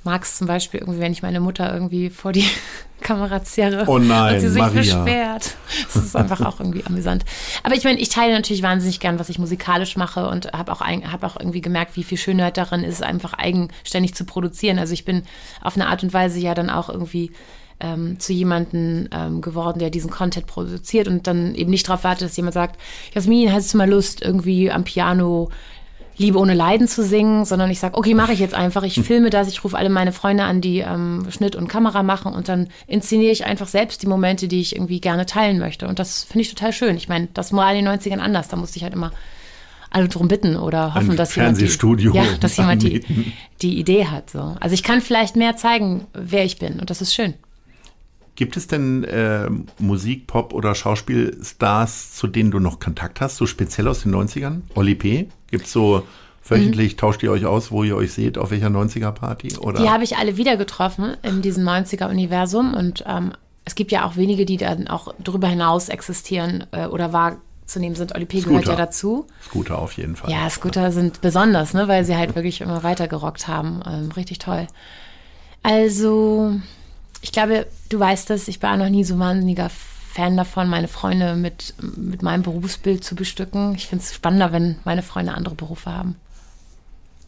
mag es zum Beispiel irgendwie, wenn ich meine Mutter irgendwie vor die Kamera zerre Oh nein, und sie sich Maria. beschwert. Das ist einfach auch irgendwie amüsant. Aber ich meine, ich teile natürlich wahnsinnig gern, was ich musikalisch mache und habe auch, ein- hab auch irgendwie gemerkt, wie viel Schönheit darin ist, einfach eigenständig zu produzieren. Also ich bin auf eine Art und Weise ja dann auch irgendwie ähm, zu jemandem ähm, geworden, der diesen Content produziert und dann eben nicht darauf wartet, dass jemand sagt, Jasmin, hast du mal Lust, irgendwie am Piano Liebe ohne Leiden zu singen, sondern ich sage, okay, mache ich jetzt einfach. Ich filme das, ich rufe alle meine Freunde an, die ähm, Schnitt und Kamera machen und dann inszeniere ich einfach selbst die Momente, die ich irgendwie gerne teilen möchte. Und das finde ich total schön. Ich meine, das war in den 90ern anders. Da musste ich halt immer alle drum bitten oder hoffen, Ein dass jemand, die, ja, dass jemand die, die Idee hat. So. Also ich kann vielleicht mehr zeigen, wer ich bin und das ist schön. Gibt es denn äh, Musik, Pop oder Schauspielstars, zu denen du noch Kontakt hast, so speziell aus den 90ern? Oli P? Gibt es so wöchentlich, tauscht ihr euch aus, wo ihr euch seht, auf welcher 90er-Party? Oder? Die habe ich alle wieder getroffen in diesem 90er-Universum und ähm, es gibt ja auch wenige, die dann auch darüber hinaus existieren äh, oder wahrzunehmen sind. Oli P. gehört ja dazu. Scooter auf jeden Fall. Ja, Scooter sind besonders, ne, weil sie halt wirklich immer weiter gerockt haben. Ähm, richtig toll. Also, ich glaube, du weißt das, ich war noch nie so wahnsinniger Fan davon, meine Freunde mit, mit meinem Berufsbild zu bestücken. Ich finde es spannender, wenn meine Freunde andere Berufe haben.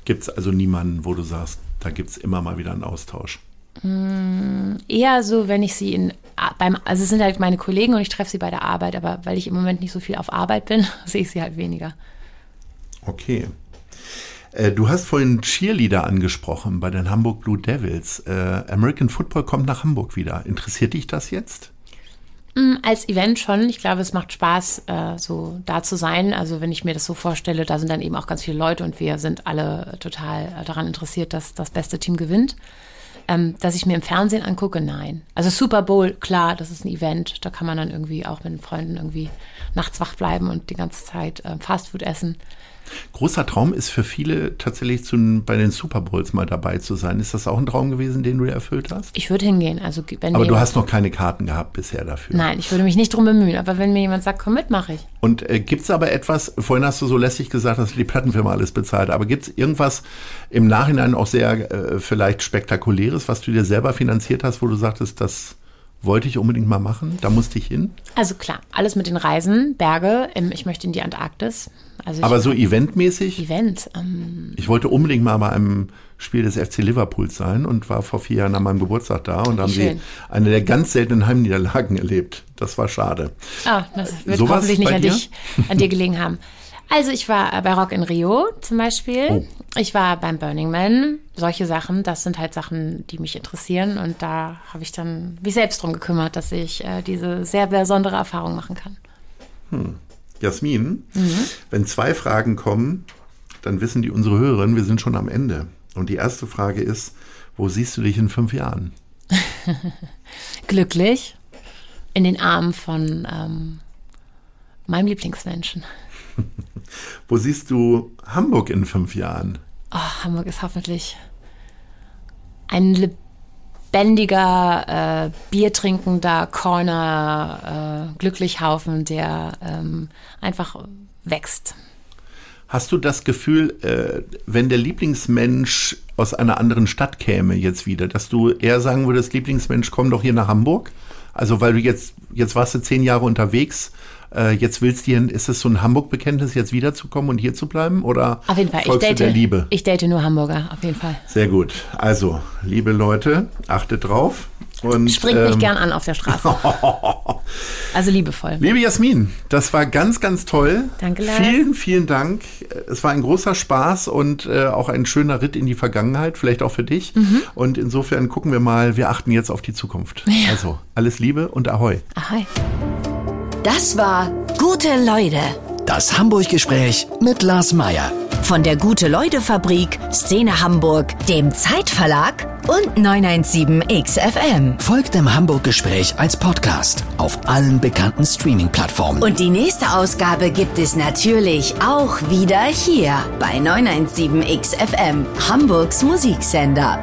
Gibt es also niemanden, wo du sagst, da gibt es immer mal wieder einen Austausch? Eher so, wenn ich sie in beim, also es sind halt meine Kollegen und ich treffe sie bei der Arbeit, aber weil ich im Moment nicht so viel auf Arbeit bin, sehe ich sie halt weniger. Okay. Äh, Du hast vorhin Cheerleader angesprochen bei den Hamburg Blue Devils. Äh, American Football kommt nach Hamburg wieder. Interessiert dich das jetzt? Mm, Als Event schon. Ich glaube, es macht Spaß, äh, so da zu sein. Also wenn ich mir das so vorstelle, da sind dann eben auch ganz viele Leute und wir sind alle total äh, daran interessiert, dass das beste Team gewinnt. Ähm, dass ich mir im Fernsehen angucke, nein. Also Super Bowl, klar, das ist ein Event. Da kann man dann irgendwie auch mit den Freunden irgendwie nachts wach bleiben und die ganze Zeit äh, Fastfood essen. Großer Traum ist für viele tatsächlich zu, bei den Super Bowls mal dabei zu sein. Ist das auch ein Traum gewesen, den du dir erfüllt hast? Ich würde hingehen. Also wenn Aber du hast noch keine Karten gehabt bisher dafür. Nein, ich würde mich nicht drum bemühen. Aber wenn mir jemand sagt, komm mit, mache ich. Und äh, gibt es aber etwas, vorhin hast du so lässig gesagt, dass die Plattenfirma alles bezahlt, aber gibt es irgendwas im Nachhinein auch sehr äh, vielleicht spektakuläres, was du dir selber finanziert hast, wo du sagtest, das wollte ich unbedingt mal machen, da musste ich hin? Also klar, alles mit den Reisen, Berge. ähm, Ich möchte in die Antarktis. Also Aber so eventmäßig? Event. Ähm, Ich wollte unbedingt mal bei einem Spiel des FC Liverpools sein und war vor vier Jahren an meinem Geburtstag da und da haben schön. sie eine der ganz seltenen Heimniederlagen erlebt. Das war schade. ah, das wird Sowas hoffentlich nicht an dir? dich, an dir gelegen haben. Also ich war äh, bei Rock in Rio zum Beispiel. Oh. Ich war beim Burning Man. Solche Sachen, das sind halt Sachen, die mich interessieren. Und da habe ich dann mich selbst drum gekümmert, dass ich äh, diese sehr besondere Erfahrung machen kann. Jasmin, wenn zwei Fragen kommen, dann wissen die unsere Hörerinnen, wir sind schon am Ende. Und die erste Frage ist, wo siehst du dich in fünf Jahren? Glücklich in den Armen von ähm, meinem Lieblingsmenschen. Wo siehst du Hamburg in fünf Jahren? Oh, Hamburg ist hoffentlich ein lebendiger, äh, biertrinkender Corner, äh, Glücklichhaufen, der ähm, einfach wächst. Hast du das Gefühl, äh, wenn der Lieblingsmensch aus einer anderen Stadt käme jetzt wieder, dass du eher sagen würdest, Lieblingsmensch, komm doch hier nach Hamburg? Also weil du jetzt, jetzt warst du zehn Jahre unterwegs, äh, jetzt willst du, hier- ist es so ein Hamburg-Bekenntnis, jetzt wiederzukommen und hier zu bleiben? Oder Auf jeden Fall. Ich date, der Liebe? ich date nur Hamburger, auf jeden Fall. Sehr gut. Also, liebe Leute, achtet drauf. Und, Springt mich ähm, gern an auf der Straße. also liebevoll. Liebe Jasmin, das war ganz, ganz toll. Danke, Lars. Vielen, vielen Dank. Es war ein großer Spaß und äh, auch ein schöner Ritt in die Vergangenheit, vielleicht auch für dich. Mhm. Und insofern gucken wir mal, wir achten jetzt auf die Zukunft. Also, alles Liebe und Ahoi. Ahoi. Das war Gute Leute. Das Hamburg-Gespräch mit Lars Meier. Von der Gute-Leute-Fabrik, Szene Hamburg, dem Zeitverlag und 917XFM. Folgt dem Hamburg-Gespräch als Podcast auf allen bekannten Streaming-Plattformen. Und die nächste Ausgabe gibt es natürlich auch wieder hier bei 917XFM, Hamburgs Musiksender.